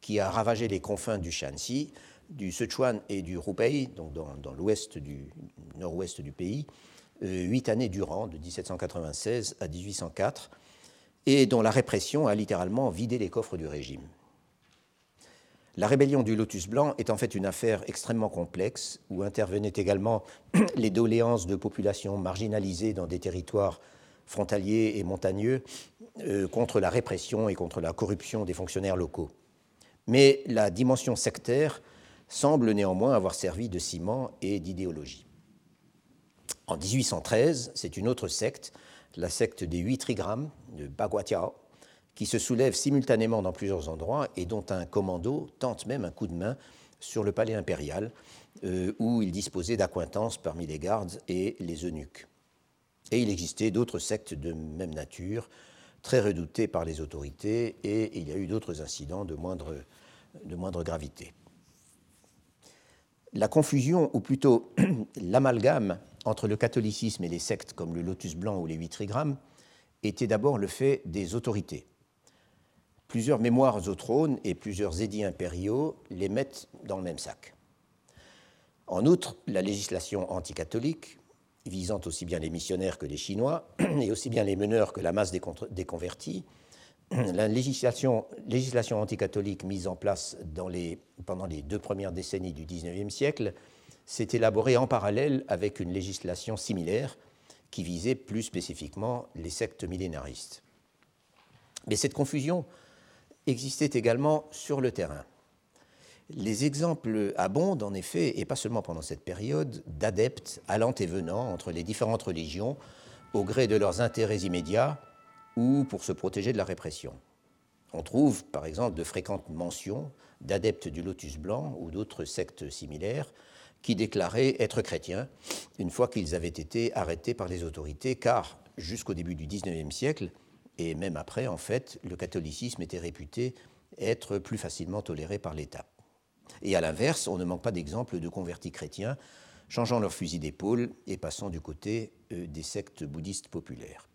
qui a ravagé les confins du Shanxi, du Sichuan et du Hubei, donc dans, l'ouest du nord-ouest du pays, euh, huit années durant, de 1796 à 1804, et dont la répression a littéralement vidé les coffres du régime. La rébellion du Lotus Blanc est en fait une affaire extrêmement complexe où intervenaient également les doléances de populations marginalisées dans des territoires frontaliers et montagneux euh, contre la répression et contre la corruption des fonctionnaires locaux. Mais la dimension sectaire semble néanmoins avoir servi de ciment et d'idéologie. En 1813, c'est une autre secte, la secte des huit trigrammes de Bagwatia, qui se soulève simultanément dans plusieurs endroits et dont un commando tente même un coup de main sur le palais impérial, euh, où il disposait d'acquaintances parmi les gardes et les eunuques. Et il existait d'autres sectes de même nature, très redoutées par les autorités, et il y a eu d'autres incidents de de moindre gravité. La confusion, ou plutôt l'amalgame entre le catholicisme et les sectes comme le Lotus blanc ou les huit trigrammes, était d'abord le fait des autorités. Plusieurs mémoires au trône et plusieurs édits impériaux les mettent dans le même sac. En outre, la législation anticatholique, visant aussi bien les missionnaires que les Chinois, et aussi bien les meneurs que la masse des, convertis, la législation, anticatholique mise en place pendant les deux premières décennies du XIXe siècle s'est élaborée en parallèle avec une législation similaire qui visait plus spécifiquement les sectes millénaristes. Mais cette confusion existait également sur le terrain. Les exemples abondent en effet, et pas seulement pendant cette période, d'adeptes allant et venant entre les différentes religions au gré de leurs intérêts immédiats ou pour se protéger de la répression. On trouve par exemple de fréquentes mentions d'adeptes du lotus blanc ou d'autres sectes similaires qui déclaraient être chrétiens une fois qu'ils avaient été arrêtés par les autorités, car jusqu'au début du XIXe siècle, et même après, en fait, le catholicisme était réputé être plus facilement toléré par l'État. Et à l'inverse, on ne manque pas d'exemples de convertis chrétiens changeant leur fusil d'épaule et passant du côté euh, des sectes bouddhistes populaires.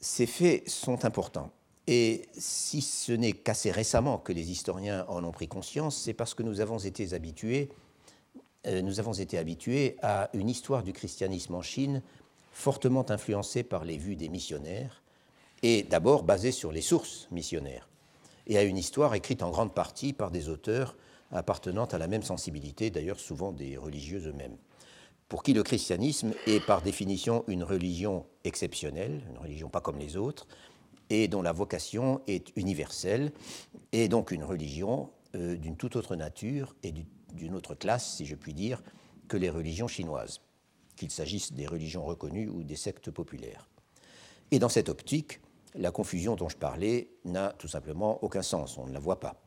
Ces faits sont importants. Et si ce n'est qu'assez récemment que les historiens en ont pris conscience, c'est parce que nous avons été habitués, euh, nous avons été habitués à une histoire du christianisme en Chine fortement influencée par les vues des missionnaires, et d'abord basée sur les sources missionnaires, et à une histoire écrite en grande partie par des auteurs appartenant à la même sensibilité, d'ailleurs souvent des religieux eux-mêmes, pour qui le christianisme est par définition une religion exceptionnelle, une religion pas comme les autres, et dont la vocation est universelle, et donc une religion euh, d'une toute autre nature et d'une autre classe, si je puis dire, que les religions chinoises, qu'il s'agisse des religions reconnues ou des sectes populaires. Et dans cette optique, la confusion dont je parlais n'a tout simplement aucun sens, on ne la voit pas.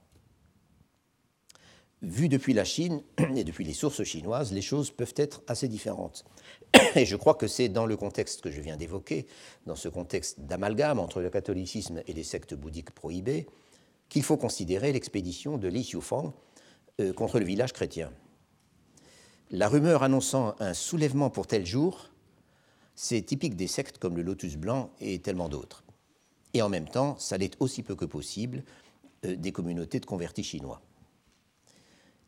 Vu depuis la Chine et depuis les sources chinoises, les choses peuvent être assez différentes. Et je crois que c'est dans le contexte que je viens d'évoquer, dans ce contexte d'amalgame entre le catholicisme et les sectes bouddhiques prohibées, qu'il faut considérer l'expédition de Li Xiufang euh, contre le village chrétien. La rumeur annonçant un soulèvement pour tel jour, c'est typique des sectes comme le Lotus Blanc et tellement d'autres. Et en même temps, ça l'est aussi peu que possible euh, des communautés de convertis chinois.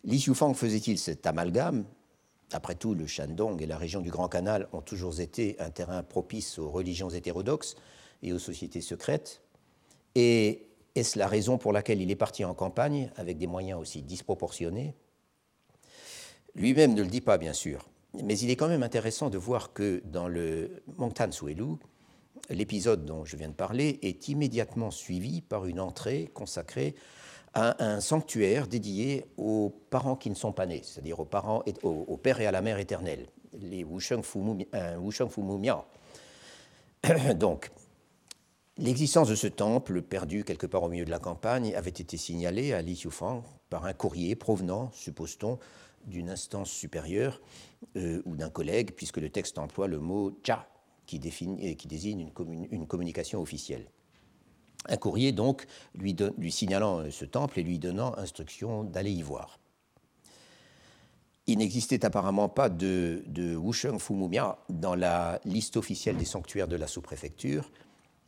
Li Xiufang faisait-il cet amalgame Après tout, le Shandong et la région du Grand Canal ont toujours été un terrain propice aux religions hétérodoxes et aux sociétés secrètes. Et est-ce la raison pour laquelle il est parti en campagne avec des moyens aussi disproportionnés Lui-même ne le dit pas, bien sûr, mais il est quand même intéressant de voir que dans le Mongtan Suelu, l'épisode dont je viens de parler est immédiatement suivi par une entrée consacrée à un sanctuaire dédié aux parents qui ne sont pas nés, c'est-à-dire aux parents, et, au, père et à la mère éternelle, les Wusheng Fu Miao. Donc, l'existence de ce temple, perdu quelque part au milieu de la campagne, avait été signalée à Li Xiufang par un courrier provenant, suppose-t-on, d'une instance supérieure euh, ou d'un collègue, puisque le texte emploie le mot cha, qui, qui désigne une, communication officielle. Un courrier, donc, lui, signalant euh, ce temple et lui donnant instruction d'aller y voir. Il n'existait apparemment pas de, de Wusheng Fumumia dans la liste officielle des sanctuaires de la sous-préfecture,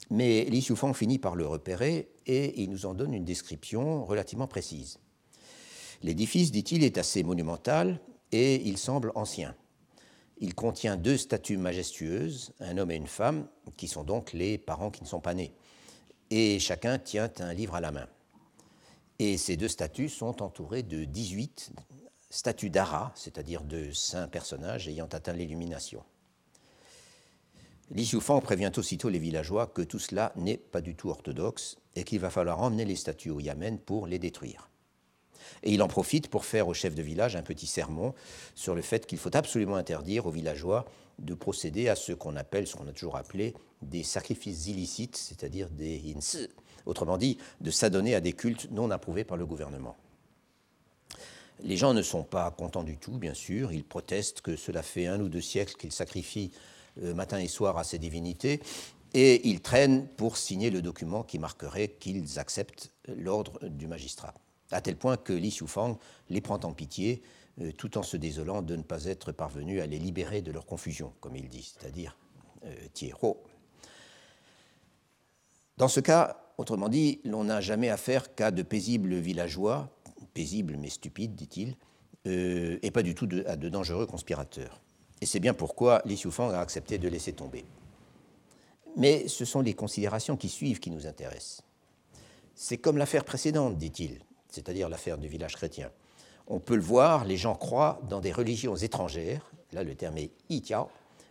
mais Li Xiufang finit par le repérer et il nous en donne une description relativement précise. L'édifice, dit-il, est assez monumental et il semble ancien. Il contient deux statues majestueuses, un homme et une femme, qui sont donc les parents qui ne sont pas nés. Et chacun tient un livre à la main. Et ces deux statues sont entourées de 18 statues d'Ara, c'est-à-dire de saints personnages ayant atteint l'illumination. Li prévient aussitôt les villageois que tout cela n'est pas du tout orthodoxe et qu'il va falloir emmener les statues au Yamen pour les détruire. Et il en profite pour faire au chef de village un petit sermon sur le fait qu'il faut absolument interdire aux villageois de procéder à ce qu'on appelle, ce qu'on a toujours appelé, des sacrifices illicites, c'est-à-dire des ins, autrement dit, de s'adonner à des cultes non approuvés par le gouvernement. Les gens ne sont pas contents du tout, bien sûr, ils protestent que cela fait un ou deux siècles qu'ils sacrifient matin et soir à ces divinités, et ils traînent pour signer le document qui marquerait qu'ils acceptent l'ordre du magistrat. À tel point que Li Xiufang les prend en pitié, euh, tout en se désolant de ne pas être parvenu à les libérer de leur confusion, comme il dit, c'est-à-dire euh, Dans ce cas, autrement dit, l'on n'a jamais affaire qu'à de paisibles villageois, paisibles mais stupides, dit-il, euh, et pas du tout à de dangereux conspirateurs. Et c'est bien pourquoi Li Xiufang a accepté de laisser tomber. Mais ce sont les considérations qui suivent qui nous intéressent. C'est comme l'affaire précédente, dit-il c'est-à-dire l'affaire du village chrétien. On peut le voir, les gens croient dans des religions étrangères, là le terme est Itia,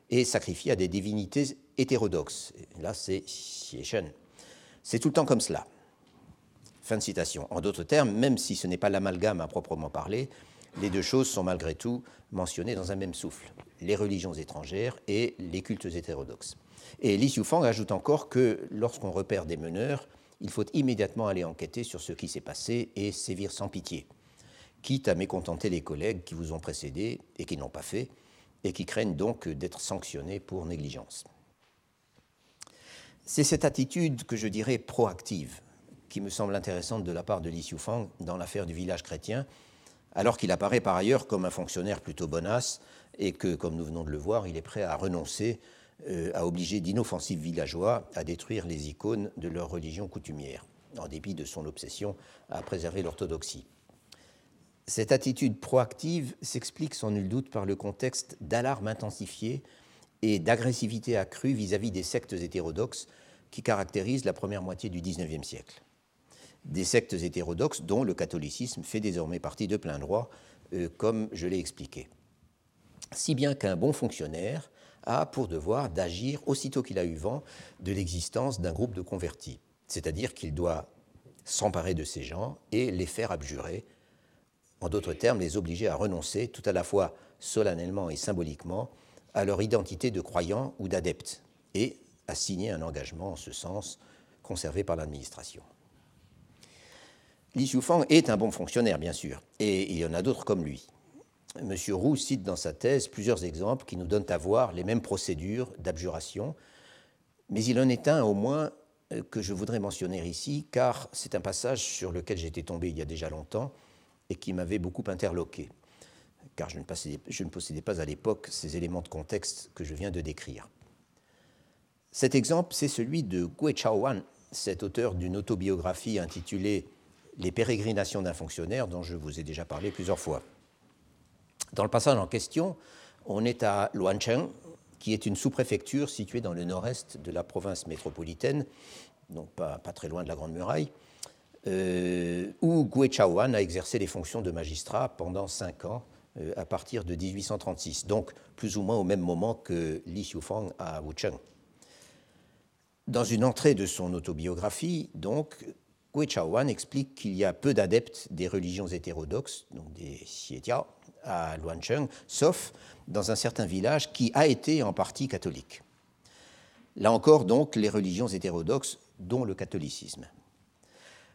et sacrifient à des divinités hétérodoxes. Là c'est Xieshen. C'est tout le temps comme cela. Fin de citation. En d'autres termes, même si ce n'est pas l'amalgame à proprement parler, les deux choses sont malgré tout mentionnées dans un même souffle, les religions étrangères et les cultes hétérodoxes. Et Li Xiufang ajoute encore que lorsqu'on repère des meneurs, il faut immédiatement aller enquêter sur ce qui s'est passé et sévir sans pitié, quitte à mécontenter les collègues qui vous ont précédé et qui n'ont pas fait, et qui craignent donc d'être sanctionnés pour négligence. C'est cette attitude que je dirais proactive qui me semble intéressante de la part de Li Xiufang dans l'affaire du village chrétien, alors qu'il apparaît par ailleurs comme un fonctionnaire plutôt bonasse et que, comme nous venons de le voir, il est prêt à renoncer euh, a obligé d'inoffensifs villageois à détruire les icônes de leur religion coutumière, en dépit de son obsession à préserver l'orthodoxie. Cette attitude proactive s'explique sans nul doute par le contexte d'alarme intensifiée et d'agressivité accrue vis-à-vis des sectes hétérodoxes qui caractérisent la première moitié du XIXe siècle. Des sectes hétérodoxes dont le catholicisme fait désormais partie de plein droit, euh, comme je l'ai expliqué. Si bien qu'un bon fonctionnaire a pour devoir d'agir aussitôt qu'il a eu vent de l'existence d'un groupe de convertis. C'est-à-dire qu'il doit s'emparer de ces gens et les faire abjurer, en d'autres termes, les obliger à renoncer tout à la fois solennellement et symboliquement à leur identité de croyants ou d'adeptes et à signer un engagement en ce sens conservé par l'administration. Li Xiufang est un bon fonctionnaire, bien sûr, et il y en a d'autres comme lui. M. Roux cite dans sa thèse plusieurs exemples qui nous donnent à voir les mêmes procédures d'abjuration, mais il en est un au moins que je voudrais mentionner ici, car c'est un passage sur lequel j'étais tombé il y a déjà longtemps et qui m'avait beaucoup interloqué, car je ne, possédais pas à l'époque ces éléments de contexte que je viens de décrire. Cet exemple, c'est celui de Gui Chaowan, cet auteur d'une autobiographie intitulée Les pérégrinations d'un fonctionnaire, dont je vous ai déjà parlé plusieurs fois. Dans le passage en question, on est à Luancheng, qui est une sous-préfecture située dans le nord-est de la province métropolitaine, donc pas, très loin de la Grande Muraille, euh, où Gui Chaoan a exercé les fonctions de magistrat pendant cinq ans à partir de 1836, donc plus ou moins au même moment que Li Xiufang à Wucheng. Dans une entrée de son autobiographie, donc, Gui Chaowan explique qu'il y a peu d'adeptes des religions hétérodoxes, donc des Xietia, à Luancheng, sauf dans un certain village qui a été en partie catholique. Là encore, donc, les religions hétérodoxes, dont le catholicisme.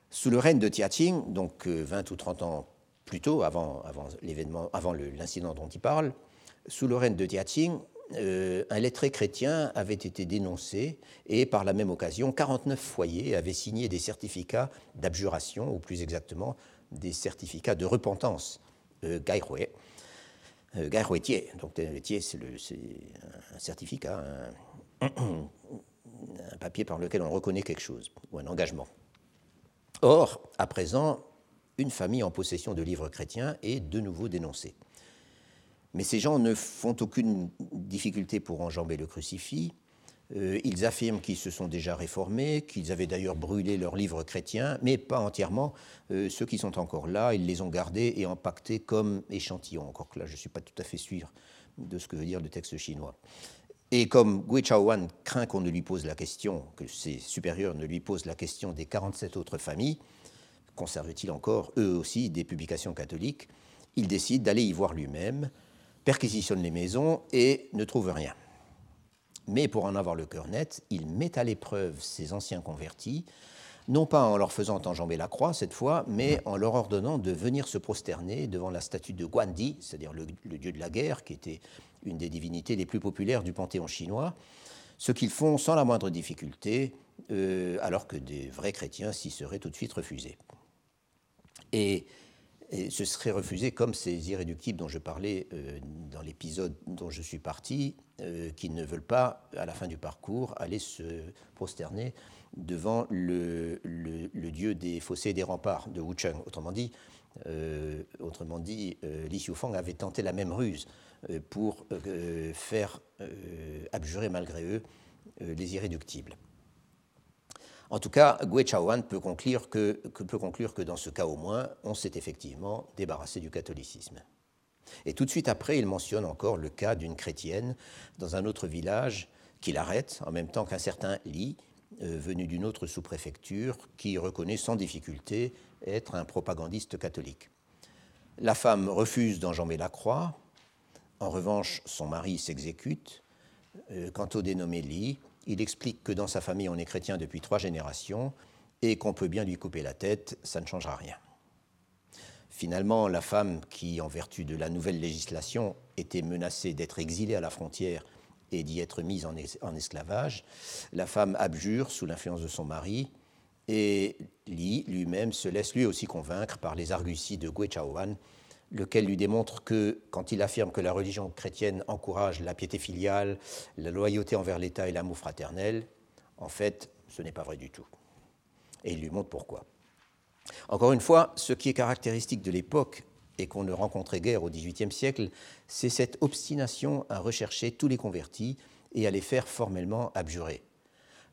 Sous le règne de Tiaqing, donc 20 euh, ou 30 ans plus tôt, avant, l'incident dont il parle, sous le règne de Tiaqing, euh, un lettré chrétien avait été dénoncé et par la même occasion, 49 foyers avaient signé des certificats d'abjuration, ou plus exactement des certificats de repentance, euh. Euh, donc c'est un certificat, un papier par lequel on reconnaît quelque chose, ou un engagement. Or, à présent, une famille en possession de livres chrétiens est de nouveau dénoncée. Mais ces gens ne font aucune difficulté pour enjamber le crucifix. Euh, ils affirment qu'ils se sont déjà réformés, qu'ils avaient d'ailleurs brûlé leurs livres chrétiens, mais pas entièrement. Euh, ceux qui sont encore là, ils les ont gardés et empaquetés comme échantillons. Encore que là, je ne suis pas tout à fait sûr de ce que veut dire le texte chinois. Et comme Gui Chaowan craint qu'on ne lui pose la question, que ses supérieurs ne lui posent la question des 47 autres familles, conservent-ils encore, eux aussi, des publications catholiques? Il décide d'aller y voir lui-même, perquisitionne les maisons et ne trouve rien. Mais pour en avoir le cœur net, il met à l'épreuve ses anciens convertis, non pas en leur faisant enjamber la croix cette fois, mais en leur ordonnant de venir se prosterner devant la statue de Guandi, c'est-à-dire le, dieu de la guerre, qui était une des divinités les plus populaires du panthéon chinois, ce qu'ils font sans la moindre difficulté, euh, alors que des vrais chrétiens s'y seraient tout de suite refusés. Et, ce serait refusé comme ces irréductibles dont je parlais euh, dans l'épisode dont je suis parti, euh, qui ne veulent pas, à la fin du parcours, aller se prosterner devant le, dieu des fossés et des remparts de Wucheng. Autrement dit, euh, autrement dit Li Xiufang avait tenté la même ruse pour faire abjurer malgré eux les irréductibles. En tout cas, Gui Chaoan peut conclure que, peut conclure que dans ce cas au moins, on s'est effectivement débarrassé du catholicisme. Et tout de suite après, il mentionne encore le cas d'une chrétienne dans un autre village qu'il arrête en même temps qu'un certain Li, euh, venu d'une autre sous-préfecture, qui reconnaît sans difficulté être un propagandiste catholique. La femme refuse d'enjamber la croix. En revanche, son mari s'exécute. Euh, quant au dénommé Li, il explique que dans sa famille, on est chrétien depuis trois générations et qu'on peut bien lui couper la tête, ça ne changera rien. Finalement, la femme qui, en vertu de la nouvelle législation, était menacée d'être exilée à la frontière et d'y être mise en, esclavage, la femme abjure sous l'influence de son mari et Li lui-même se laisse lui aussi convaincre par les arguties de Gui Chaoan lequel lui démontre que, quand il affirme que la religion chrétienne encourage la piété filiale, la loyauté envers l'État et l'amour fraternel, en fait, ce n'est pas vrai du tout. Et il lui montre pourquoi. Encore une fois, ce qui est caractéristique de l'époque et qu'on ne rencontrait guère au XVIIIe siècle, c'est cette obstination à rechercher tous les convertis et à les faire formellement abjurer,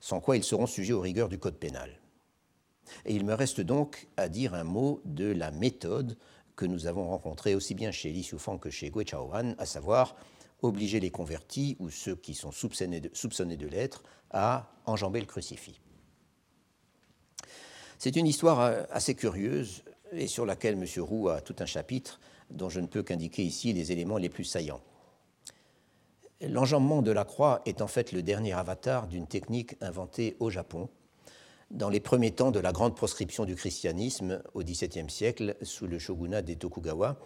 sans quoi ils seront sujets aux rigueurs du Code pénal. Et il me reste donc à dire un mot de la méthode que nous avons rencontré aussi bien chez Li Xiufang que chez Gui Chaohan, à savoir obliger les convertis ou ceux qui sont soupçonnés de, l'être à enjamber le crucifix. C'est une histoire euh, assez curieuse et sur laquelle M. Roux a tout un chapitre dont je ne peux qu'indiquer ici les éléments les plus saillants. L'enjambement de la croix est en fait le dernier avatar d'une technique inventée au Japon dans les premiers temps de la grande proscription du christianisme au XVIIe siècle sous le shogunat des Tokugawa,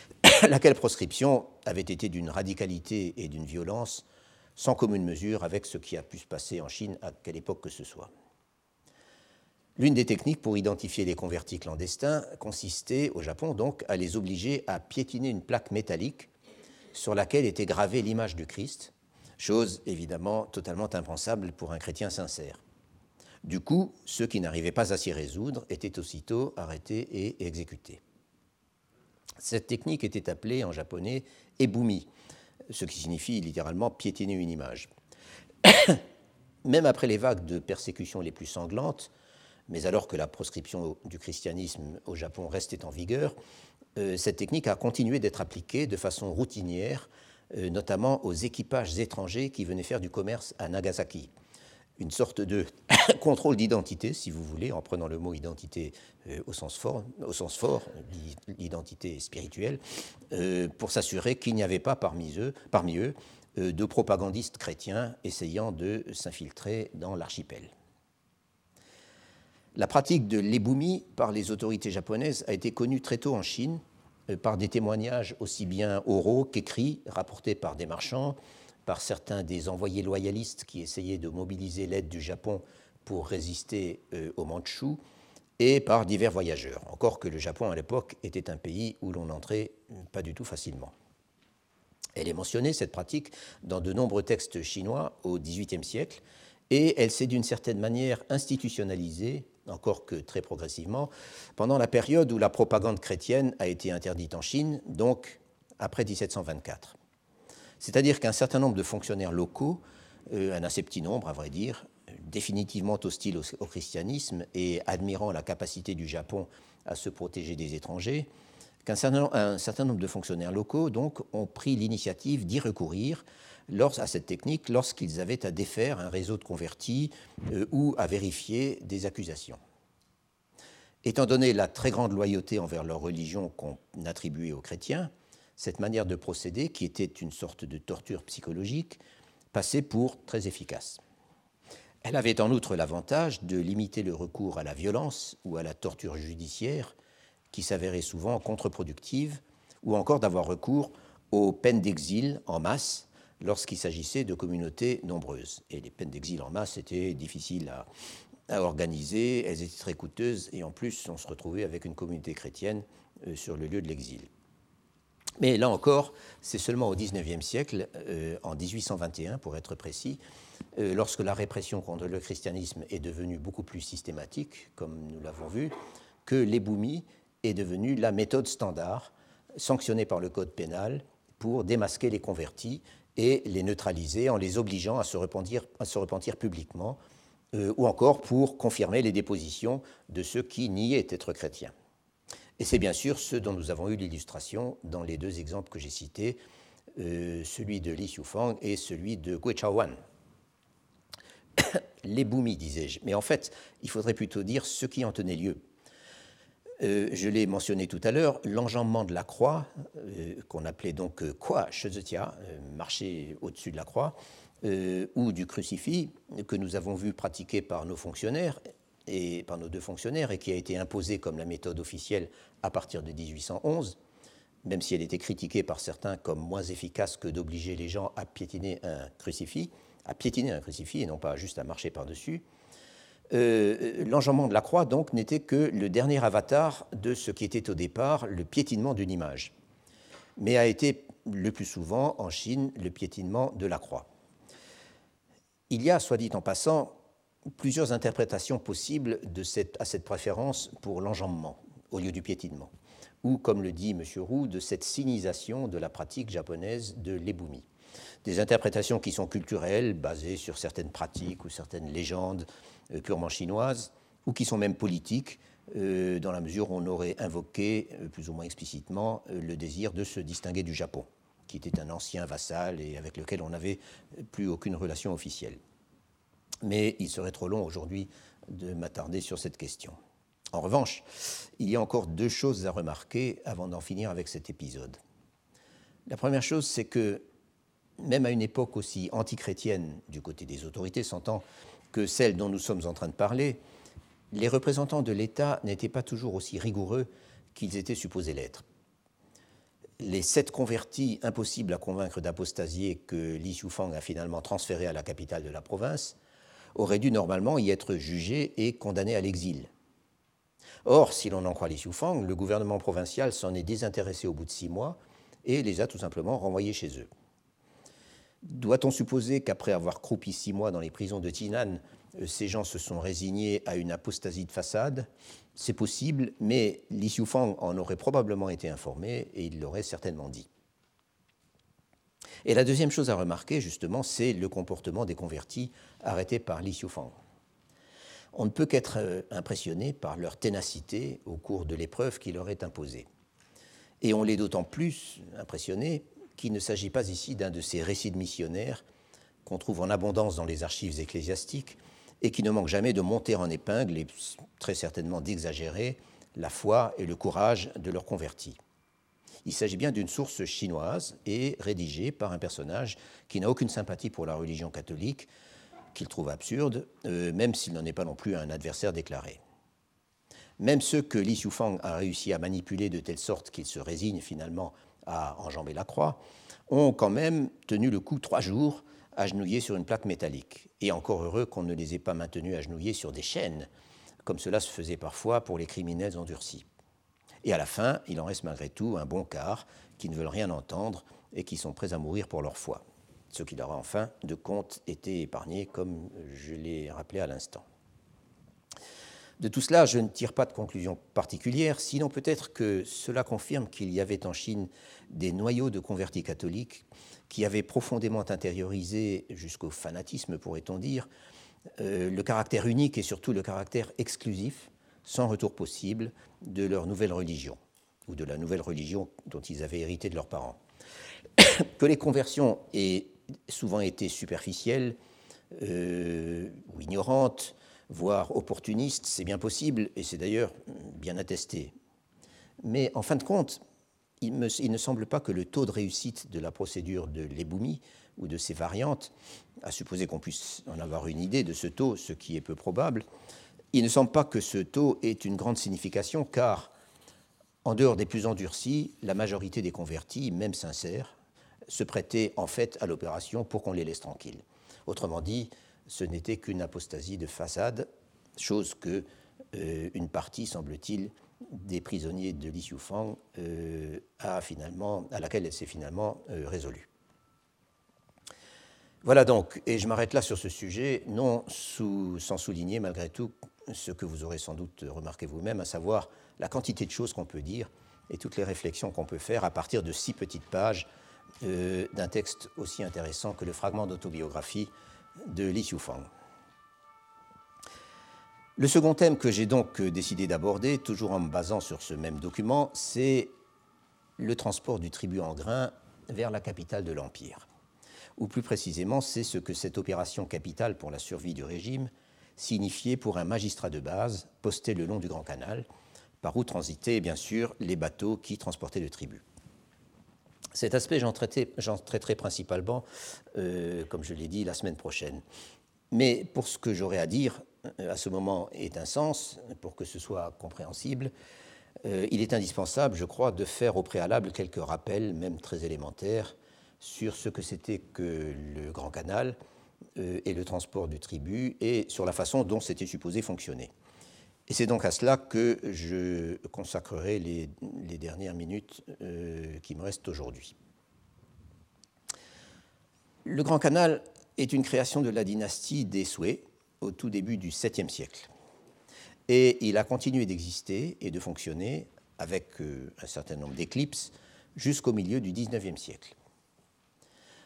laquelle proscription avait été d'une radicalité et d'une violence sans commune mesure avec ce qui a pu se passer en Chine à quelle époque que ce soit. L'une des techniques pour identifier les convertis clandestins consistait au Japon donc à les obliger à piétiner une plaque métallique sur laquelle était gravée l'image du Christ, chose évidemment totalement impensable pour un chrétien sincère. Du coup, ceux qui n'arrivaient pas à s'y résoudre étaient aussitôt arrêtés et exécutés. Cette technique était appelée en japonais ebumi, ce qui signifie littéralement piétiner une image. Même après les vagues de persécutions les plus sanglantes, mais alors que la proscription du christianisme au Japon restait en vigueur, euh, cette technique a continué d'être appliquée de façon routinière, euh, notamment aux équipages étrangers qui venaient faire du commerce à Nagasaki une sorte de contrôle d'identité, si vous voulez, en prenant le mot identité euh, au sens fort, au l'identité spirituelle, euh, pour s'assurer qu'il n'y avait pas parmi eux, euh, de propagandistes chrétiens essayant de s'infiltrer dans l'archipel. La pratique de l'éboumis par les autorités japonaises a été connue très tôt en Chine par des témoignages aussi bien oraux qu'écrits rapportés par des marchands, par certains des envoyés loyalistes qui essayaient de mobiliser l'aide du Japon pour résister euh, aux Mandchous, et par divers voyageurs, encore que le Japon à l'époque était un pays où l'on entrait pas du tout facilement. Elle est mentionnée, cette pratique, dans de nombreux textes chinois au XVIIIe siècle, et elle s'est d'une certaine manière institutionnalisée, encore que très progressivement, pendant la période où la propagande chrétienne a été interdite en Chine, donc après 1724. C'est-à-dire qu'un certain nombre de fonctionnaires locaux, euh, un assez petit nombre à vrai dire, définitivement hostiles au, christianisme et admirant la capacité du Japon à se protéger des étrangers, qu'un certain, certain, nombre de fonctionnaires locaux donc, ont pris l'initiative d'y recourir à cette technique lorsqu'ils avaient à défaire un réseau de convertis euh, ou à vérifier des accusations. Étant donné la très grande loyauté envers leur religion qu'on attribuait aux chrétiens, cette manière de procéder, qui était une sorte de torture psychologique, passait pour très efficace. Elle avait en outre l'avantage de limiter le recours à la violence ou à la torture judiciaire, qui s'avérait souvent contre-productive, ou encore d'avoir recours aux peines d'exil en masse lorsqu'il s'agissait de communautés nombreuses. Et les peines d'exil en masse étaient difficiles à, organiser, elles étaient très coûteuses, et en plus on se retrouvait avec une communauté chrétienne euh, sur le lieu de l'exil. Mais là encore, c'est seulement au XIXe siècle, euh, en 1821 pour être précis, euh, lorsque la répression contre le christianisme est devenue beaucoup plus systématique, comme nous l'avons vu, que l'éboumis est devenue la méthode standard sanctionnée par le code pénal pour démasquer les convertis et les neutraliser en les obligeant à se repentir, à se repentir publiquement, euh, ou encore pour confirmer les dépositions de ceux qui niaient être chrétiens. Et c'est bien sûr ce dont nous avons eu l'illustration dans les deux exemples que j'ai cités, euh, celui de Li Xiufang et celui de Gui Chaowan. les boumis, disais-je. Mais en fait, il faudrait plutôt dire ce qui en tenait lieu. Euh, je l'ai mentionné tout à l'heure, l'enjambement de la croix, euh, qu'on appelait donc Kwa Shezetia, marcher au-dessus de la croix, ou du crucifix, que nous avons vu pratiquer par nos fonctionnaires, et par nos deux fonctionnaires et qui a été imposée comme la méthode officielle à partir de 1811, même si elle était critiquée par certains comme moins efficace que d'obliger les gens à piétiner un crucifix, à piétiner un crucifix et non pas juste à marcher par-dessus. Euh, l'enjambement de la croix, donc, n'était que le dernier avatar de ce qui était au départ le piétinement d'une image, mais a été le plus souvent en Chine le piétinement de la croix. Il y a, soit dit en passant, plusieurs interprétations possibles de cette, à cette préférence pour l'enjambement au lieu du piétinement, ou, comme le dit M. Roux, de cette sinisation de la pratique japonaise de l'éboumis. Des interprétations qui sont culturelles, basées sur certaines pratiques ou certaines légendes euh, purement chinoises, ou qui sont même politiques, euh, dans la mesure où on aurait invoqué, euh, plus ou moins explicitement, le désir de se distinguer du Japon, qui était un ancien vassal et avec lequel on n'avait plus aucune relation officielle mais il serait trop long aujourd'hui de m'attarder sur cette question. En revanche, il y a encore deux choses à remarquer avant d'en finir avec cet épisode. La première chose, c'est que même à une époque aussi antichrétienne du côté des autorités, s'entend que celle dont nous sommes en train de parler, les représentants de l'État n'étaient pas toujours aussi rigoureux qu'ils étaient supposés l'être. Les sept convertis impossibles à convaincre d'apostasier que Li Shufang a finalement transférés à la capitale de la province aurait dû normalement y être jugé et condamné à l'exil. Or, si l'on en croit les Xiufang, le gouvernement provincial s'en est désintéressé au bout de six mois et les a tout simplement renvoyés chez eux. Doit-on supposer qu'après avoir croupi six mois dans les prisons de Tinan, euh, ces gens se sont résignés à une apostasie de façade? C'est possible, mais Li Xiufang en aurait probablement été informé et il l'aurait certainement dit. Et la deuxième chose à remarquer, justement, c'est le comportement des convertis arrêtés par Li Xiufang. On ne peut qu'être euh, impressionné par leur ténacité au cours de l'épreuve qui leur est imposée. Et on l'est d'autant plus impressionné qu'il ne s'agit pas ici d'un de ces récits de missionnaires qu'on trouve en abondance dans les archives ecclésiastiques et qui ne manquent jamais de monter en épingle et très certainement d'exagérer la foi et le courage de leurs convertis. Il s'agit bien d'une source chinoise et rédigée par un personnage qui n'a aucune sympathie pour la religion catholique, qu'il trouve absurde, euh, même s'il n'en est pas non plus un adversaire déclaré. Même ceux que Li Xiufang a réussi à manipuler de telle sorte qu'il se résigne finalement à enjamber la croix, ont quand même tenu le coup trois jours agenouillés sur une plaque métallique. Et encore heureux qu'on ne les ait pas maintenus agenouillés sur des chaînes, comme cela se faisait parfois pour les criminels endurcis. Et à la fin, il en reste malgré tout un bon quart qui ne veulent rien entendre et qui sont prêts à mourir pour leur foi. Ce qui leur a enfin de compte été épargné, comme je l'ai rappelé à l'instant. De tout cela, je ne tire pas de conclusion particulière, sinon peut-être que cela confirme qu'il y avait en Chine des noyaux de convertis catholiques qui avaient profondément intériorisé, jusqu'au fanatisme pourrait-on dire, euh, le caractère unique et surtout le caractère exclusif, sans retour possible, de leur nouvelle religion, ou de la nouvelle religion dont ils avaient hérité de leurs parents. que les conversions aient souvent été superficielles euh, ou ignorantes, voire opportunistes, c'est bien possible, et c'est d'ailleurs bien attesté. Mais en fin de compte, il, ne semble pas que le taux de réussite de la procédure de l'éboumie ou de ses variantes, à supposer qu'on puisse en avoir une idée de ce taux, ce qui est peu probable, il ne semble pas que ce taux ait une grande signification, car, en dehors des plus endurcis, la majorité des convertis, même sincères, se prêtaient en fait à l'opération pour qu'on les laisse tranquilles. Autrement dit, ce n'était qu'une apostasie de façade, chose que euh, une partie, semble-t-il, des prisonniers de Li Xiufang euh, a finalement, à laquelle elle s'est finalement euh, résolue. Voilà donc, et je m'arrête là sur ce sujet, non sans souligner malgré tout ce que vous aurez sans doute remarqué vous-même, à savoir la quantité de choses qu'on peut dire et toutes les réflexions qu'on peut faire à partir de six petites pages d'un texte aussi intéressant que le fragment d'autobiographie de Li Xiufang. Le second thème que j'ai donc décidé d'aborder, toujours en me basant sur ce même document, c'est le transport du tribut en grain vers la capitale de l'Empire. Ou plus précisément, c'est ce que cette opération capitale pour la survie du régime signifiait pour un magistrat de base posté le long du Grand Canal, par où transitaient bien sûr les bateaux qui transportaient le tribut. Cet aspect, j'en traiterai, principalement, euh, comme je l'ai dit, la semaine prochaine. Mais pour ce que j'aurai à dire euh, à ce moment est un sens, pour que ce soit compréhensible, euh, il est indispensable, je crois, de faire au préalable quelques rappels, même très élémentaires, sur ce que c'était que le Grand Canal et le transport du tribut et sur la façon dont c'était supposé fonctionner. Et c'est donc à cela que je consacrerai les, dernières minutes euh, qui me restent aujourd'hui. Le Grand Canal est une création de la dynastie des Sui au tout début du 7e siècle. Et il a continué d'exister et de fonctionner avec euh, un certain nombre d'éclipses jusqu'au milieu du 19e siècle.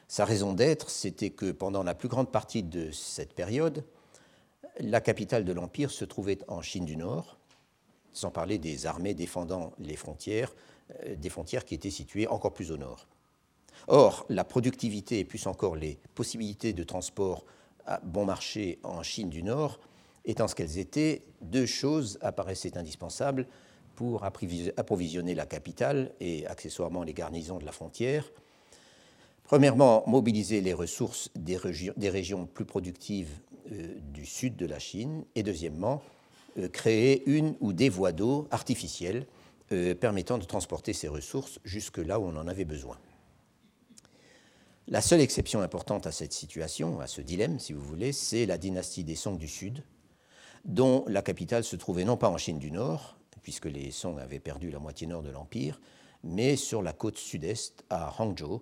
Sa raison d'être, c'était que pendant la plus grande partie de cette période, la capitale de l'Empire se trouvait en Chine du Nord, sans parler des armées défendant les frontières, euh, des frontières qui étaient situées encore plus au nord. Or, la productivité et plus encore les possibilités de transport à bon marché en Chine du Nord, étant ce qu'elles étaient, deux choses apparaissaient indispensables pour approvisionner la capitale et accessoirement les garnisons de la frontière. Premièrement, mobiliser les ressources des, régions plus productives euh, du sud de la Chine et deuxièmement, euh, créer une ou des voies d'eau artificielles euh, permettant de transporter ces ressources jusque là où on en avait besoin. La seule exception importante à cette situation, à ce dilemme, si vous voulez, c'est la dynastie des Song du Sud, dont la capitale se trouvait non pas en Chine du Nord, puisque les Song avaient perdu la moitié nord de l'Empire, mais sur la côte sud-est à Hangzhou,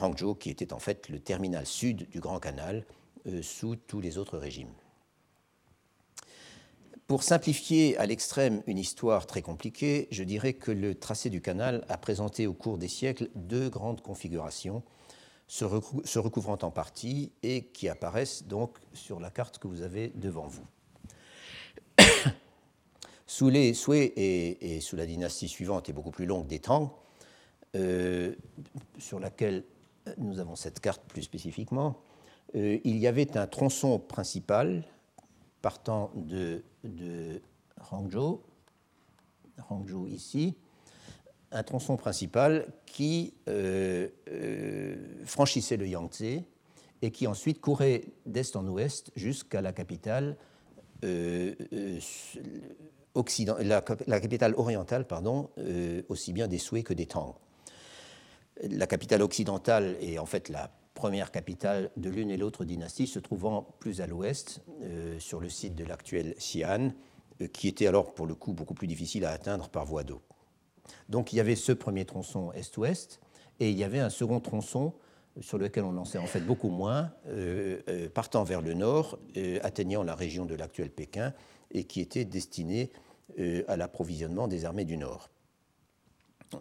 Hangzhou qui était en fait le terminal sud du Grand Canal, euh, sous tous les autres régimes. Pour simplifier à l'extrême une histoire très compliquée, je dirais que le tracé du canal a présenté au cours des siècles deux grandes configurations se, recouvrant en partie et qui apparaissent donc sur la carte que vous avez devant vous. Sous les Sui et, sous la dynastie suivante et beaucoup plus longue des Tang, euh, sur laquelle nous avons cette carte plus spécifiquement, euh, il y avait un tronçon principal partant de, Hangzhou, Hangzhou ici, un tronçon principal qui euh, franchissait le Yangtze et qui ensuite courait d'est en ouest jusqu'à la capitale la, capitale orientale, pardon, aussi bien des Sui que des Tang. La capitale occidentale est en fait la première capitale de l'une et l'autre dynastie, se trouvant plus à l'ouest, sur le site de l'actuel Xi'an, qui était alors pour le coup beaucoup plus difficile à atteindre par voie d'eau. Donc il y avait ce premier tronçon est-ouest, et il y avait un second tronçon sur lequel on en sait en fait beaucoup moins, euh, euh, partant vers le nord, euh, atteignant la région de l'actuel Pékin, et qui était destiné à l'approvisionnement des armées du Nord.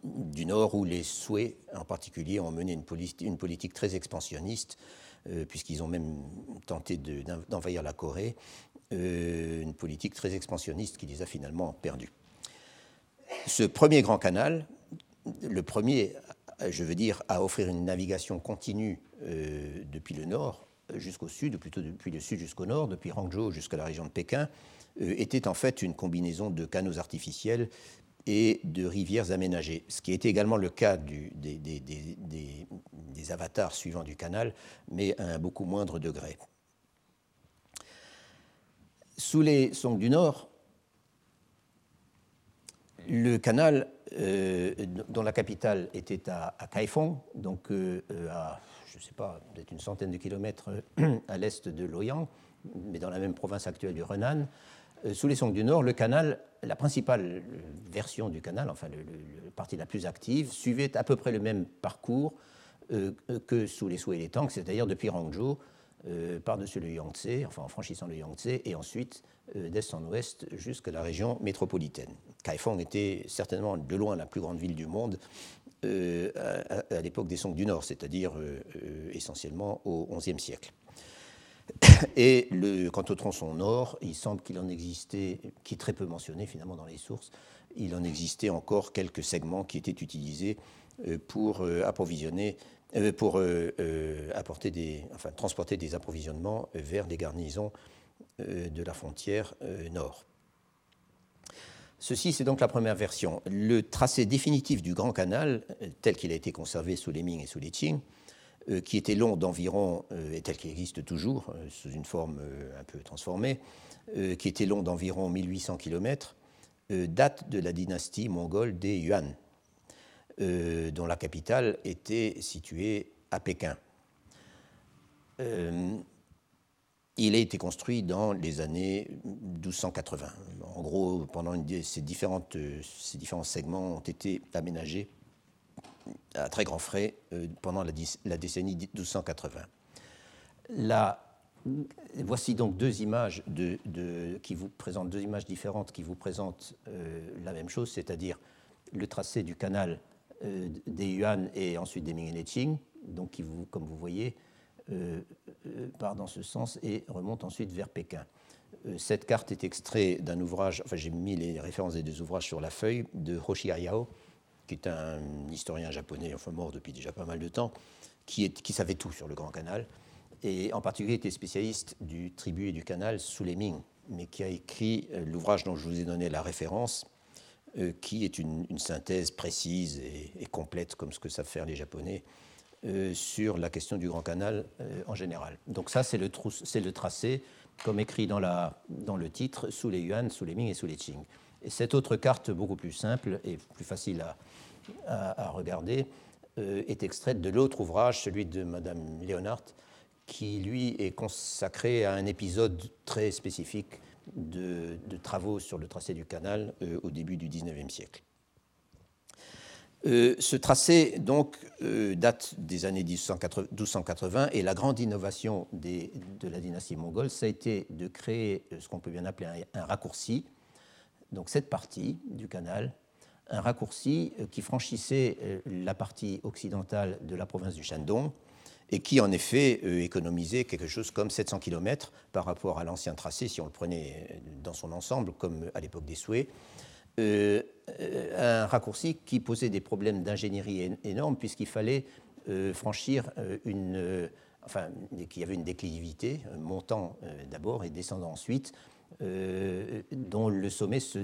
Du Nord, où les Sui, en particulier, ont mené une, politique très expansionniste, puisqu'ils ont même tenté d'envahir la Corée, une politique très expansionniste qui les a finalement perdus ce premier grand canal, le premier, je veux dire, à offrir une navigation continue euh, depuis le nord jusqu'au sud, ou plutôt depuis le sud jusqu'au nord, depuis Hangzhou jusqu'à la région de Pékin, euh, était en fait une combinaison de canaux artificiels et de rivières aménagées, ce qui était également le cas des, avatars suivants du canal, mais à un beaucoup moindre degré. Sous les Song du Nord, le canal, euh, dont la capitale était à, à Kaifeng, donc euh, à, je ne sais pas, peut-être une centaine de kilomètres à l'est de Loyang, mais dans la même province actuelle du Renan, euh, sous les Song du Nord, le canal, la principale version du canal, enfin la partie la plus active, suivait à peu près le même parcours que sous les Sui et les Tang, c'est-à-dire depuis Rangzhou par-dessus le Yangtze, enfin en franchissant le Yangtze, et ensuite d'est en ouest jusqu'à la région métropolitaine. Kaifeng était certainement de loin la plus grande ville du monde euh, à, l'époque des Song du Nord, c'est-à-dire euh, euh, essentiellement au XIe siècle. Et quant au tronçon nord, il semble qu'il en existait, qui est très peu mentionné finalement dans les sources, il en existait encore quelques segments qui étaient utilisés pour approvisionner, pour apporter des, enfin, transporter des approvisionnements vers des garnisons de la frontière nord. Ceci, c'est donc la première version. Le tracé définitif du Grand Canal, euh, tel qu'il a été conservé sous les Ming et sous les Qing, euh, qui était long d'environ, euh, et tel qu'il existe toujours, sous une forme un peu transformée, qui était long d'environ 1800 km, date de la dynastie mongole des Yuan, dont la capitale était située à Pékin. Il a été construit dans les années 1280. En gros, pendant ces, différentes, ces différents segments ont été aménagés à très grands frais euh, pendant la, décennie 1280. voici donc deux images qui vous présentent deux images différentes qui vous présentent euh, la même chose, c'est-à-dire le tracé du canal euh, des Yuan et ensuite des Ming et Qing, donc qui comme vous voyez, part dans ce sens et remonte ensuite vers Pékin. Cette carte est extraite d'un ouvrage, enfin j'ai mis les références des deux ouvrages sur la feuille, de Hoshi Ayao, qui est un historien japonais, enfin mort depuis déjà pas mal de temps, qui, est, qui savait tout sur le Grand Canal, et en particulier était spécialiste du tribut et du canal sous les Ming, mais qui a écrit l'ouvrage dont je vous ai donné la référence, qui est une, synthèse précise et, complète, comme ce que savent faire les Japonais, euh, sur la question du Grand Canal euh, en général. Donc ça, c'est le, le, tracé, comme écrit dans, dans, le titre, sous les Yuan, sous les Ming et sous les Qing. Et cette autre carte, beaucoup plus simple et plus facile à, regarder, euh, est extraite de l'autre ouvrage, celui de Madame Léonard, qui, lui, est consacré à un épisode très spécifique de, travaux sur le tracé du canal au début du XIXe siècle. Euh, ce tracé donc euh, date des années 1280 et la grande innovation de la dynastie mongole, ça a été de créer euh, ce qu'on peut bien appeler un, raccourci, donc cette partie du canal, un raccourci qui franchissait la partie occidentale de la province du Shandong et qui en effet économisait quelque chose comme 700 km par rapport à l'ancien tracé si on le prenait dans son ensemble comme à l'époque des Souhaits. Euh, un raccourci qui posait des problèmes d'ingénierie énormes puisqu'il fallait euh, franchir euh, une, enfin, qu'il y avait une déclivité, montant d'abord et descendant ensuite, dont, le sommet se,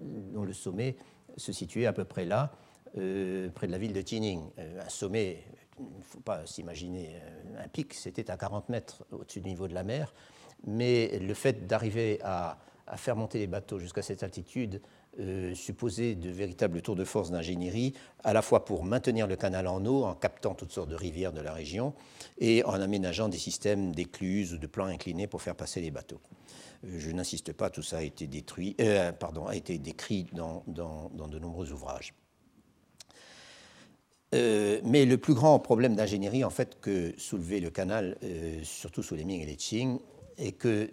dont le sommet se situait à peu près là, près de la ville de Tining. un sommet, il ne faut pas s'imaginer un pic, c'était à 40 mètres au-dessus du niveau de la mer, mais le fait d'arriver à, à, faire monter les bateaux jusqu'à cette altitude euh, supposer de véritables tours de force d'ingénierie, à la fois pour maintenir le canal en eau, en captant toutes sortes de rivières de la région, et en aménageant des systèmes d'écluses ou de plans inclinés pour faire passer les bateaux. Euh, je n'insiste pas, tout ça a été, détruit, euh, pardon, a été décrit dans, dans, de nombreux ouvrages. mais le plus grand problème d'ingénierie en fait que soulevait le canal, surtout sous les Ming et les Qing, et que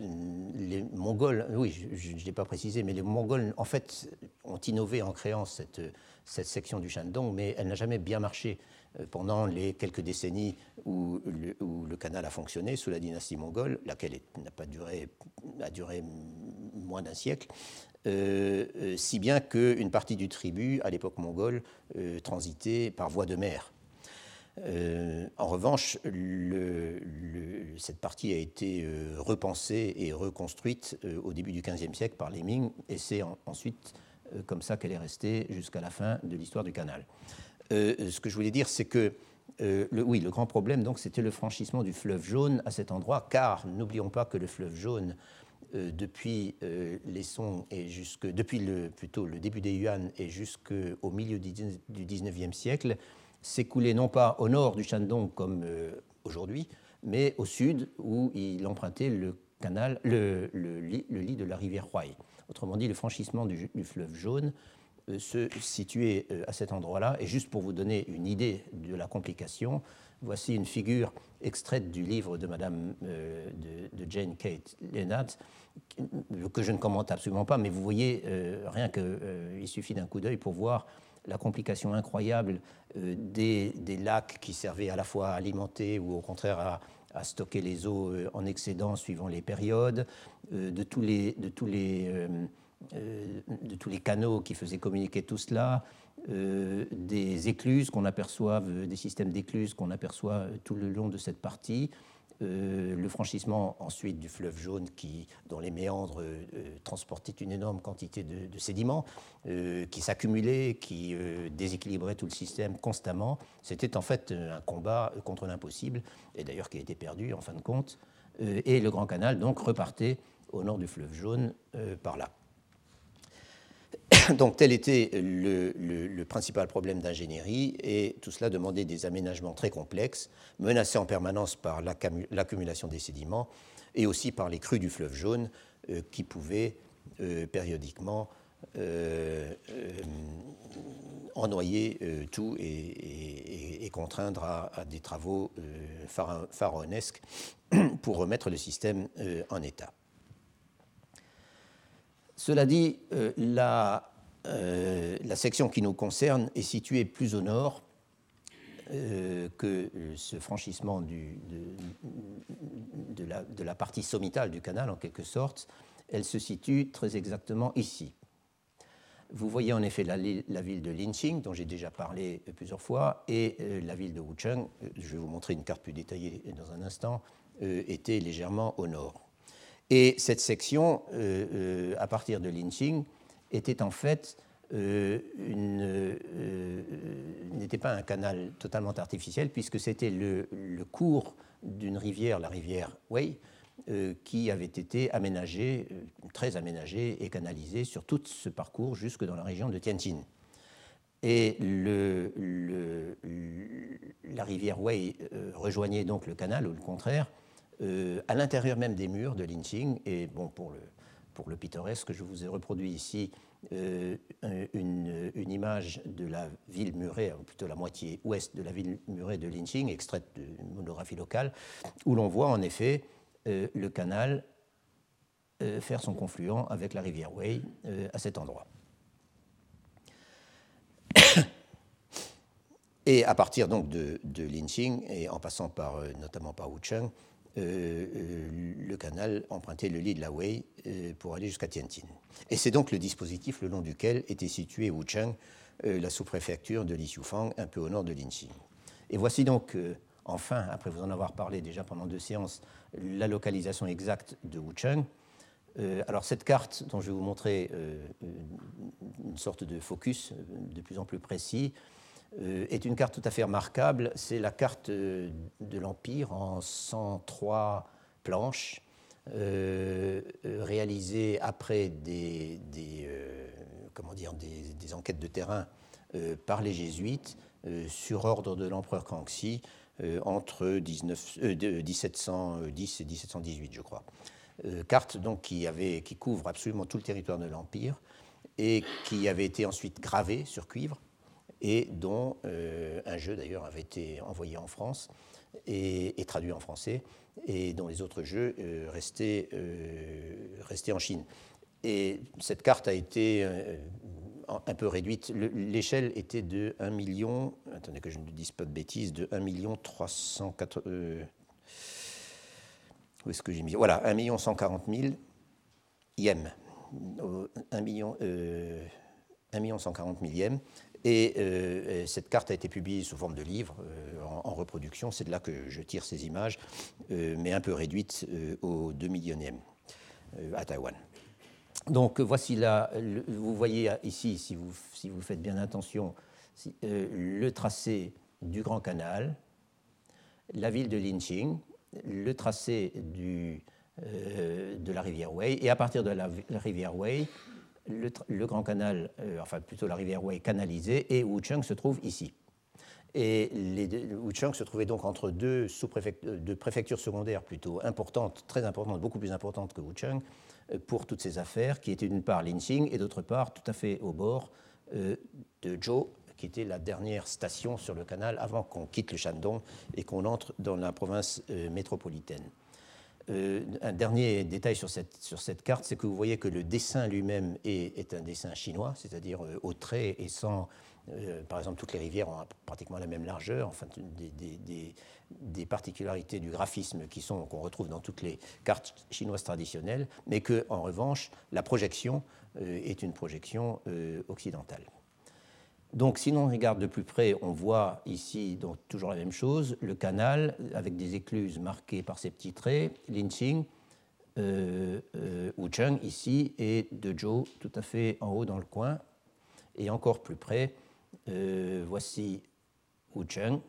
les Mongols, oui, je ne l'ai pas précisé, mais les Mongols, en fait, ont innové en créant cette, section du Shandong, mais elle n'a jamais bien marché euh, pendant les quelques décennies où le, où le, canal a fonctionné sous la dynastie mongole, laquelle n'a pas duré, a duré moins d'un siècle, euh, euh, si bien qu'une partie du tribut, à l'époque mongole, transitait par voie de mer. Euh, en revanche, cette partie a été euh, repensée et reconstruite euh, au début du XVe siècle par les Ming, et c'est ensuite comme ça qu'elle est restée jusqu'à la fin de l'histoire du canal. ce que je voulais dire, c'est que le, oui, le grand problème, donc, c'était le franchissement du fleuve jaune à cet endroit, car n'oublions pas que le fleuve jaune, depuis les Song et jusque, depuis le, plutôt le début des Yuan et jusqu'au milieu du XIXe siècle, s'écoulait non pas au nord du Shandong comme euh, aujourd'hui, mais au sud où il empruntait le, canal, le, lit, de la rivière Huai. Autrement dit, le franchissement du, fleuve jaune euh, se situait euh, à cet endroit-là. Et juste pour vous donner une idée de la complication, voici une figure extraite du livre de Madame de, Jane Kate Leonard, que je ne commente absolument pas, mais vous voyez, rien qu'il suffit d'un coup d'œil pour voir la complication incroyable euh, des, lacs qui servaient à la fois à alimenter ou au contraire à, stocker les eaux euh, en excédent suivant les périodes, euh, de, tous les, de, tous les, de tous les canaux qui faisaient communiquer tout cela, des écluses qu'on aperçoit, des systèmes d'écluses qu'on aperçoit tout le long de cette partie, euh, le franchissement ensuite du fleuve jaune qui, dont les méandres euh, transportaient une énorme quantité de, sédiments euh, qui s'accumulaient, qui déséquilibraient tout le système constamment. C'était en fait un combat contre l'impossible, et d'ailleurs qui a été perdu en fin de compte. et le Grand Canal donc repartait au nord du fleuve jaune par là. Donc tel était le, principal problème d'ingénierie et tout cela demandait des aménagements très complexes, menacés en permanence par l'accumulation des sédiments et aussi par les crues du fleuve jaune euh, qui pouvaient euh, périodiquement euh, ennoyer tout et, contraindre à, des travaux pharaonesques pour remettre le système en état. Cela dit, la euh, la section qui nous concerne est située plus au nord euh, que ce franchissement de, la, partie sommitale du canal, en quelque sorte. Elle se situe très exactement ici. Vous voyez en effet la, ville de Linqing, dont j'ai déjà parlé plusieurs fois, et euh, la ville de Wucheng, je vais vous montrer une carte plus détaillée dans un instant, était légèrement au nord. Et cette section, à partir de Linqing, euh, euh, n'était pas un canal totalement artificiel, puisque c'était le, cours d'une rivière, la rivière Wei, euh, qui avait été aménagé, très aménagé et canalisé sur tout ce parcours jusque dans la région de Tianjin. Et la rivière Wei rejoignait donc le canal, ou le contraire, à l'intérieur même des murs de Linqing. Et bon, pour le, pour le pittoresque, je vous ai reproduit ici euh, une, image de la ville murée, ou plutôt la moitié ouest de la ville murée de Linqing, extraite d'une monographie locale, où l'on voit en effet euh, le canal euh, faire son confluent avec la rivière Wei à cet endroit. Et à partir donc de, Linqing, et en passant par, notamment par Wucheng, le canal empruntait le lit de la Wei euh, pour aller jusqu'à Tianjin. Et c'est donc le dispositif le long duquel était situé Wuchang, la sous-préfecture de Li un peu au nord de Linqing. Et voici donc enfin, après vous en avoir parlé déjà pendant deux séances, la localisation exacte de Wucheng. Euh, alors cette carte dont je vais vous montrer euh, une sorte de focus de plus en plus précis est une carte tout à fait remarquable. C'est la carte de l'Empire en 103 planches réalisée après des, comment dire, des, enquêtes de terrain par les jésuites sur ordre de l'empereur Kangxi euh, entre 19, 1710 euh, et 1718, je crois. Euh, carte donc qui, avait, qui couvre absolument tout le territoire de l'Empire et qui avait été ensuite gravée sur cuivre et dont un jeu d'ailleurs avait été envoyé en France et, traduit en français et dont les autres jeux restaient, restaient, en Chine. Et cette carte a été un peu réduite. L'échelle était de 1 million, attendez que je ne dise pas de bêtises, de 1 million 304. Euh, où est-ce que j'ai mis? Voilà, 1 million 140 000 yens. 1 million, euh, 1 million 140 000 yens. Et euh, cette carte a été publiée sous forme de livre, euh, en, reproduction. C'est de là que je tire ces images, mais un peu réduite au 2 millionième à Taïwan. Donc voici là, vous voyez ici, si vous, si vous faites bien attention, euh, le tracé du Grand Canal, la ville de Linqing, le tracé du, euh, de la rivière Wei, et à partir de la, rivière Wei, le, Grand Canal, euh, enfin plutôt la rivière Wei canalisée, et Wucheng se trouve ici. Et les, Wucheng se trouvait donc entre deux, sous deux préfectures secondaires plutôt importantes, très importantes, beaucoup plus importantes que Wucheng, pour toutes ces affaires, qui étaient d'une part Linxing et d'autre part tout à fait au bord euh, de Zhou, qui était la dernière station sur le canal avant qu'on quitte le Shandong et qu'on entre dans la province euh, métropolitaine. Euh, un dernier détail sur cette, sur cette carte, c'est que vous voyez que le dessin lui-même est, un dessin chinois, c'est-à-dire au trait et sans, par exemple, toutes les rivières ont pratiquement la même largeur, enfin, des, des, des particularités du graphisme qui sont qu'on retrouve dans toutes les cartes chinoises traditionnelles, mais que en revanche la projection euh, est une projection euh, occidentale. Donc, si l'on regarde de plus près, on voit ici donc, toujours la même chose le canal avec des écluses marquées par ces petits traits, Linqing, euh, euh, Wucheng ici et Dezhou tout à fait en haut dans le coin. Et encore plus près, voici Wucheng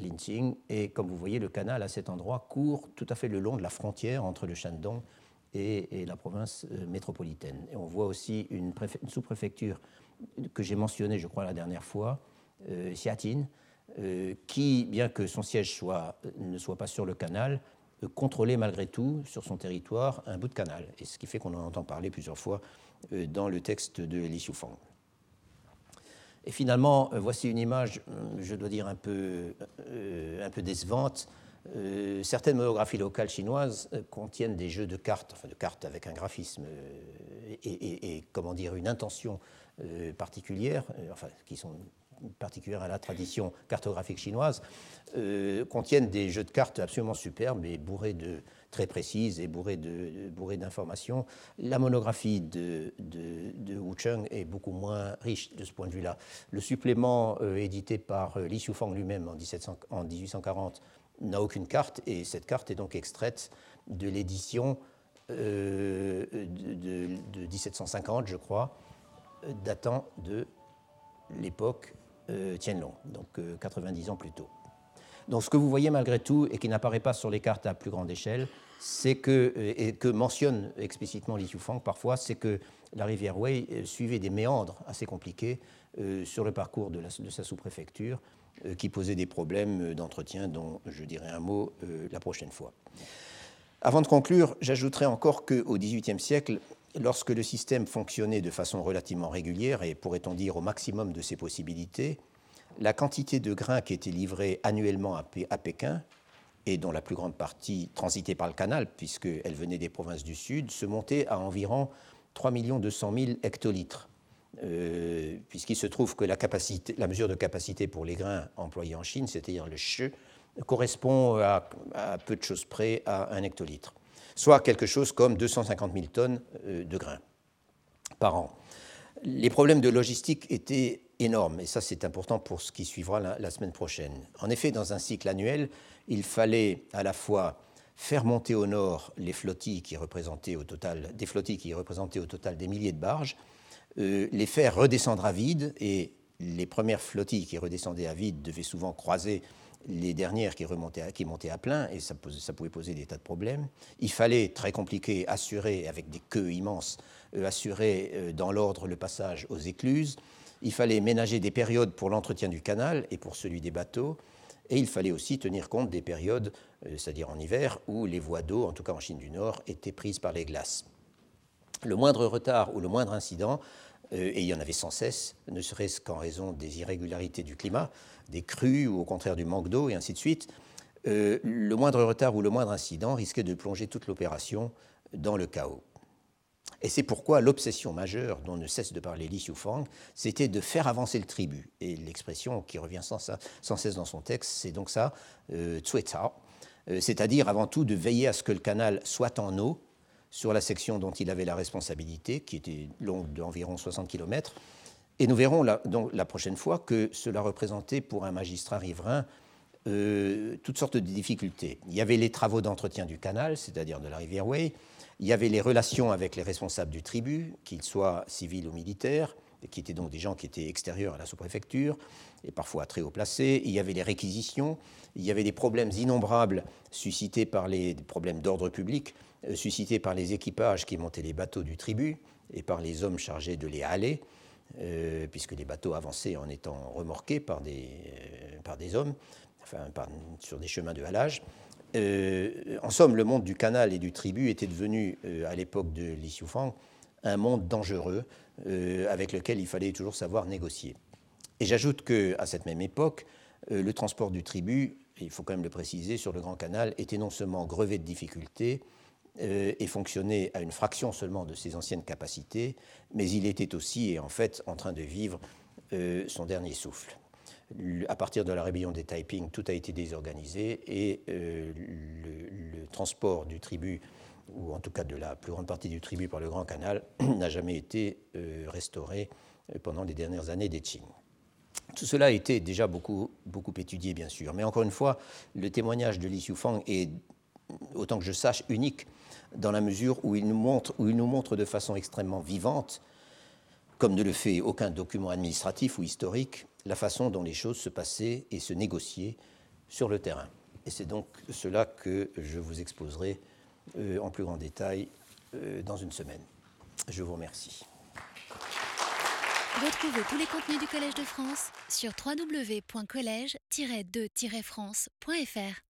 Linqing. Et comme vous voyez, le canal à cet endroit court tout à fait le long de la frontière entre le Shandong et, la province euh, métropolitaine. Et on voit aussi une, sous-préfecture que j'ai mentionnée, je crois, la dernière fois, euh, Xiatin, euh, qui, bien que son siège ne soit pas sur le canal, contrôlait malgré tout sur son territoire un bout de canal. Et ce qui fait qu'on en entend parler plusieurs fois dans le texte de Li. Et finalement, euh, voici une image, euh, je dois dire, un peu, euh, un peu décevante. Certaines monographies locales chinoises contiennent des jeux de cartes, enfin de cartes avec un graphisme et, comment dire, une intention particulière, enfin, qui sont particulières à la tradition cartographique chinoise, contiennent des jeux de cartes absolument superbes et bourrés de, très précise et bourrée, de, bourrée d'informations. La monographie de, Wu Cheng est beaucoup moins riche de ce point de vue-là. Le supplément euh, édité par euh, Li Xiufang lui-même en, 1700, en 1840 n'a aucune carte et cette carte est donc extraite de l'édition euh, de, 1750, je crois, datant de l'époque Tianlong, donc 90 ans plus tôt. Donc ce que vous voyez malgré tout, et qui n'apparaît pas sur les cartes à plus grande échelle, c'est que, euh, et que mentionne explicitement Li Xiufang parfois, c'est que la rivière Wei euh, suivait des méandres assez compliqués euh, sur le parcours de, sa sous-préfecture, qui posaient des problèmes d'entretien dont je dirai un mot la prochaine fois. Avant de conclure, j'ajouterai encore qu'au XVIIIe siècle, lorsque le système fonctionnait de façon relativement régulière et pourrait-on dire au maximum de ses possibilités, la quantité de grains qui était livrée annuellement à, Pékin, et dont la plus grande partie transitait par le canal, puisqu'elle venait des provinces du Sud, se montait à environ 3 200 000 hectolitres. Euh, puisqu'il se trouve que la, la, mesure de capacité pour les grains employés en Chine, c'est-à-dire le che, correspond à, peu de choses près à un hectolitre, soit quelque chose comme 250 000 tonnes euh, de grains par an. Les problèmes de logistique étaient énorme, et ça c'est important pour ce qui suivra la, semaine prochaine. En effet, dans un cycle annuel, il fallait à la fois faire monter au nord les flottilles qui représentaient au total, des flottilles qui représentaient au total des milliers de barges, euh, les faire redescendre à vide, et les premières flottilles qui redescendaient à vide devaient souvent croiser les dernières qui, remontaient qui montaient à plein, et ça, pouvait poser des tas de problèmes. Il fallait, très compliqué, assurer, avec des queues immenses, euh, assurer euh, dans l'ordre le passage aux écluses. Il fallait ménager des périodes pour l'entretien du canal et pour celui des bateaux. Et il fallait aussi tenir compte des périodes, c'est-à-dire en hiver, où les voies d'eau, en tout cas en Chine du Nord, étaient prises par les glaces. Le moindre retard ou le moindre incident, euh, et il y en avait sans cesse, ne serait-ce qu'en raison des irrégularités du climat, des crues ou au contraire du manque d'eau, et ainsi de suite, euh, le moindre retard ou le moindre incident risquait de plonger toute l'opération dans le chaos. Et c'est pourquoi l'obsession majeure dont ne cesse de parler Li Xiufang, c'était de faire avancer le tribut. Et l'expression qui revient sans, cesse dans son texte, c'est donc ça, euh, euh, c'est-à-dire avant tout de veiller à ce que le canal soit en eau sur la section dont il avait la responsabilité, qui était longue d'environ 60 km. Et nous verrons la, donc, la prochaine fois que cela représentait pour un magistrat riverain euh, toutes sortes de difficultés. Il y avait les travaux d'entretien du canal, c'est-à-dire de la rivière Wei, il y avait les relations avec les responsables du tribut, qu'ils soient civils ou militaires, qui étaient donc des gens qui étaient extérieurs à la sous-préfecture et parfois très haut placés. Il y avait les réquisitions, il y avait des problèmes innombrables suscités par les problèmes d'ordre public, euh, suscités par les équipages qui montaient les bateaux du tribut et par les hommes chargés de les haler, euh, puisque les bateaux avançaient en étant remorqués par des, euh, par des hommes, enfin sur des chemins de halage. En somme, le monde du canal et du tribut était devenu, à l'époque de Li Xiufang, un monde dangereux avec lequel il fallait toujours savoir négocier. Et j'ajoute qu'à cette même époque, le transport du tribut, il faut quand même le préciser, sur le Grand Canal, était non seulement grevé de difficultés et fonctionnait à une fraction seulement de ses anciennes capacités, mais il était aussi, et en fait, en train de vivre son dernier souffle à partir de la rébellion des Taiping, tout a été désorganisé et euh, le, transport du tribut, ou en tout cas de la plus grande partie du tribut par le Grand Canal, n'a jamais été euh, restauré euh, pendant les dernières années des Qing. Tout cela a été déjà beaucoup, beaucoup étudié, bien sûr. Mais encore une fois, le témoignage de Li Xiufang est, autant que je sache, unique dans la mesure où il nous montre, où il nous montre de façon extrêmement vivante, comme ne le fait aucun document administratif ou historique, la façon dont les choses se passaient et se négociaient sur le terrain. Et c'est donc cela que je vous exposerai euh, en plus grand détail euh, dans une semaine. Je vous remercie. Retrouvez tous les contenus du Collège de France sur www.colège-2-france.fr.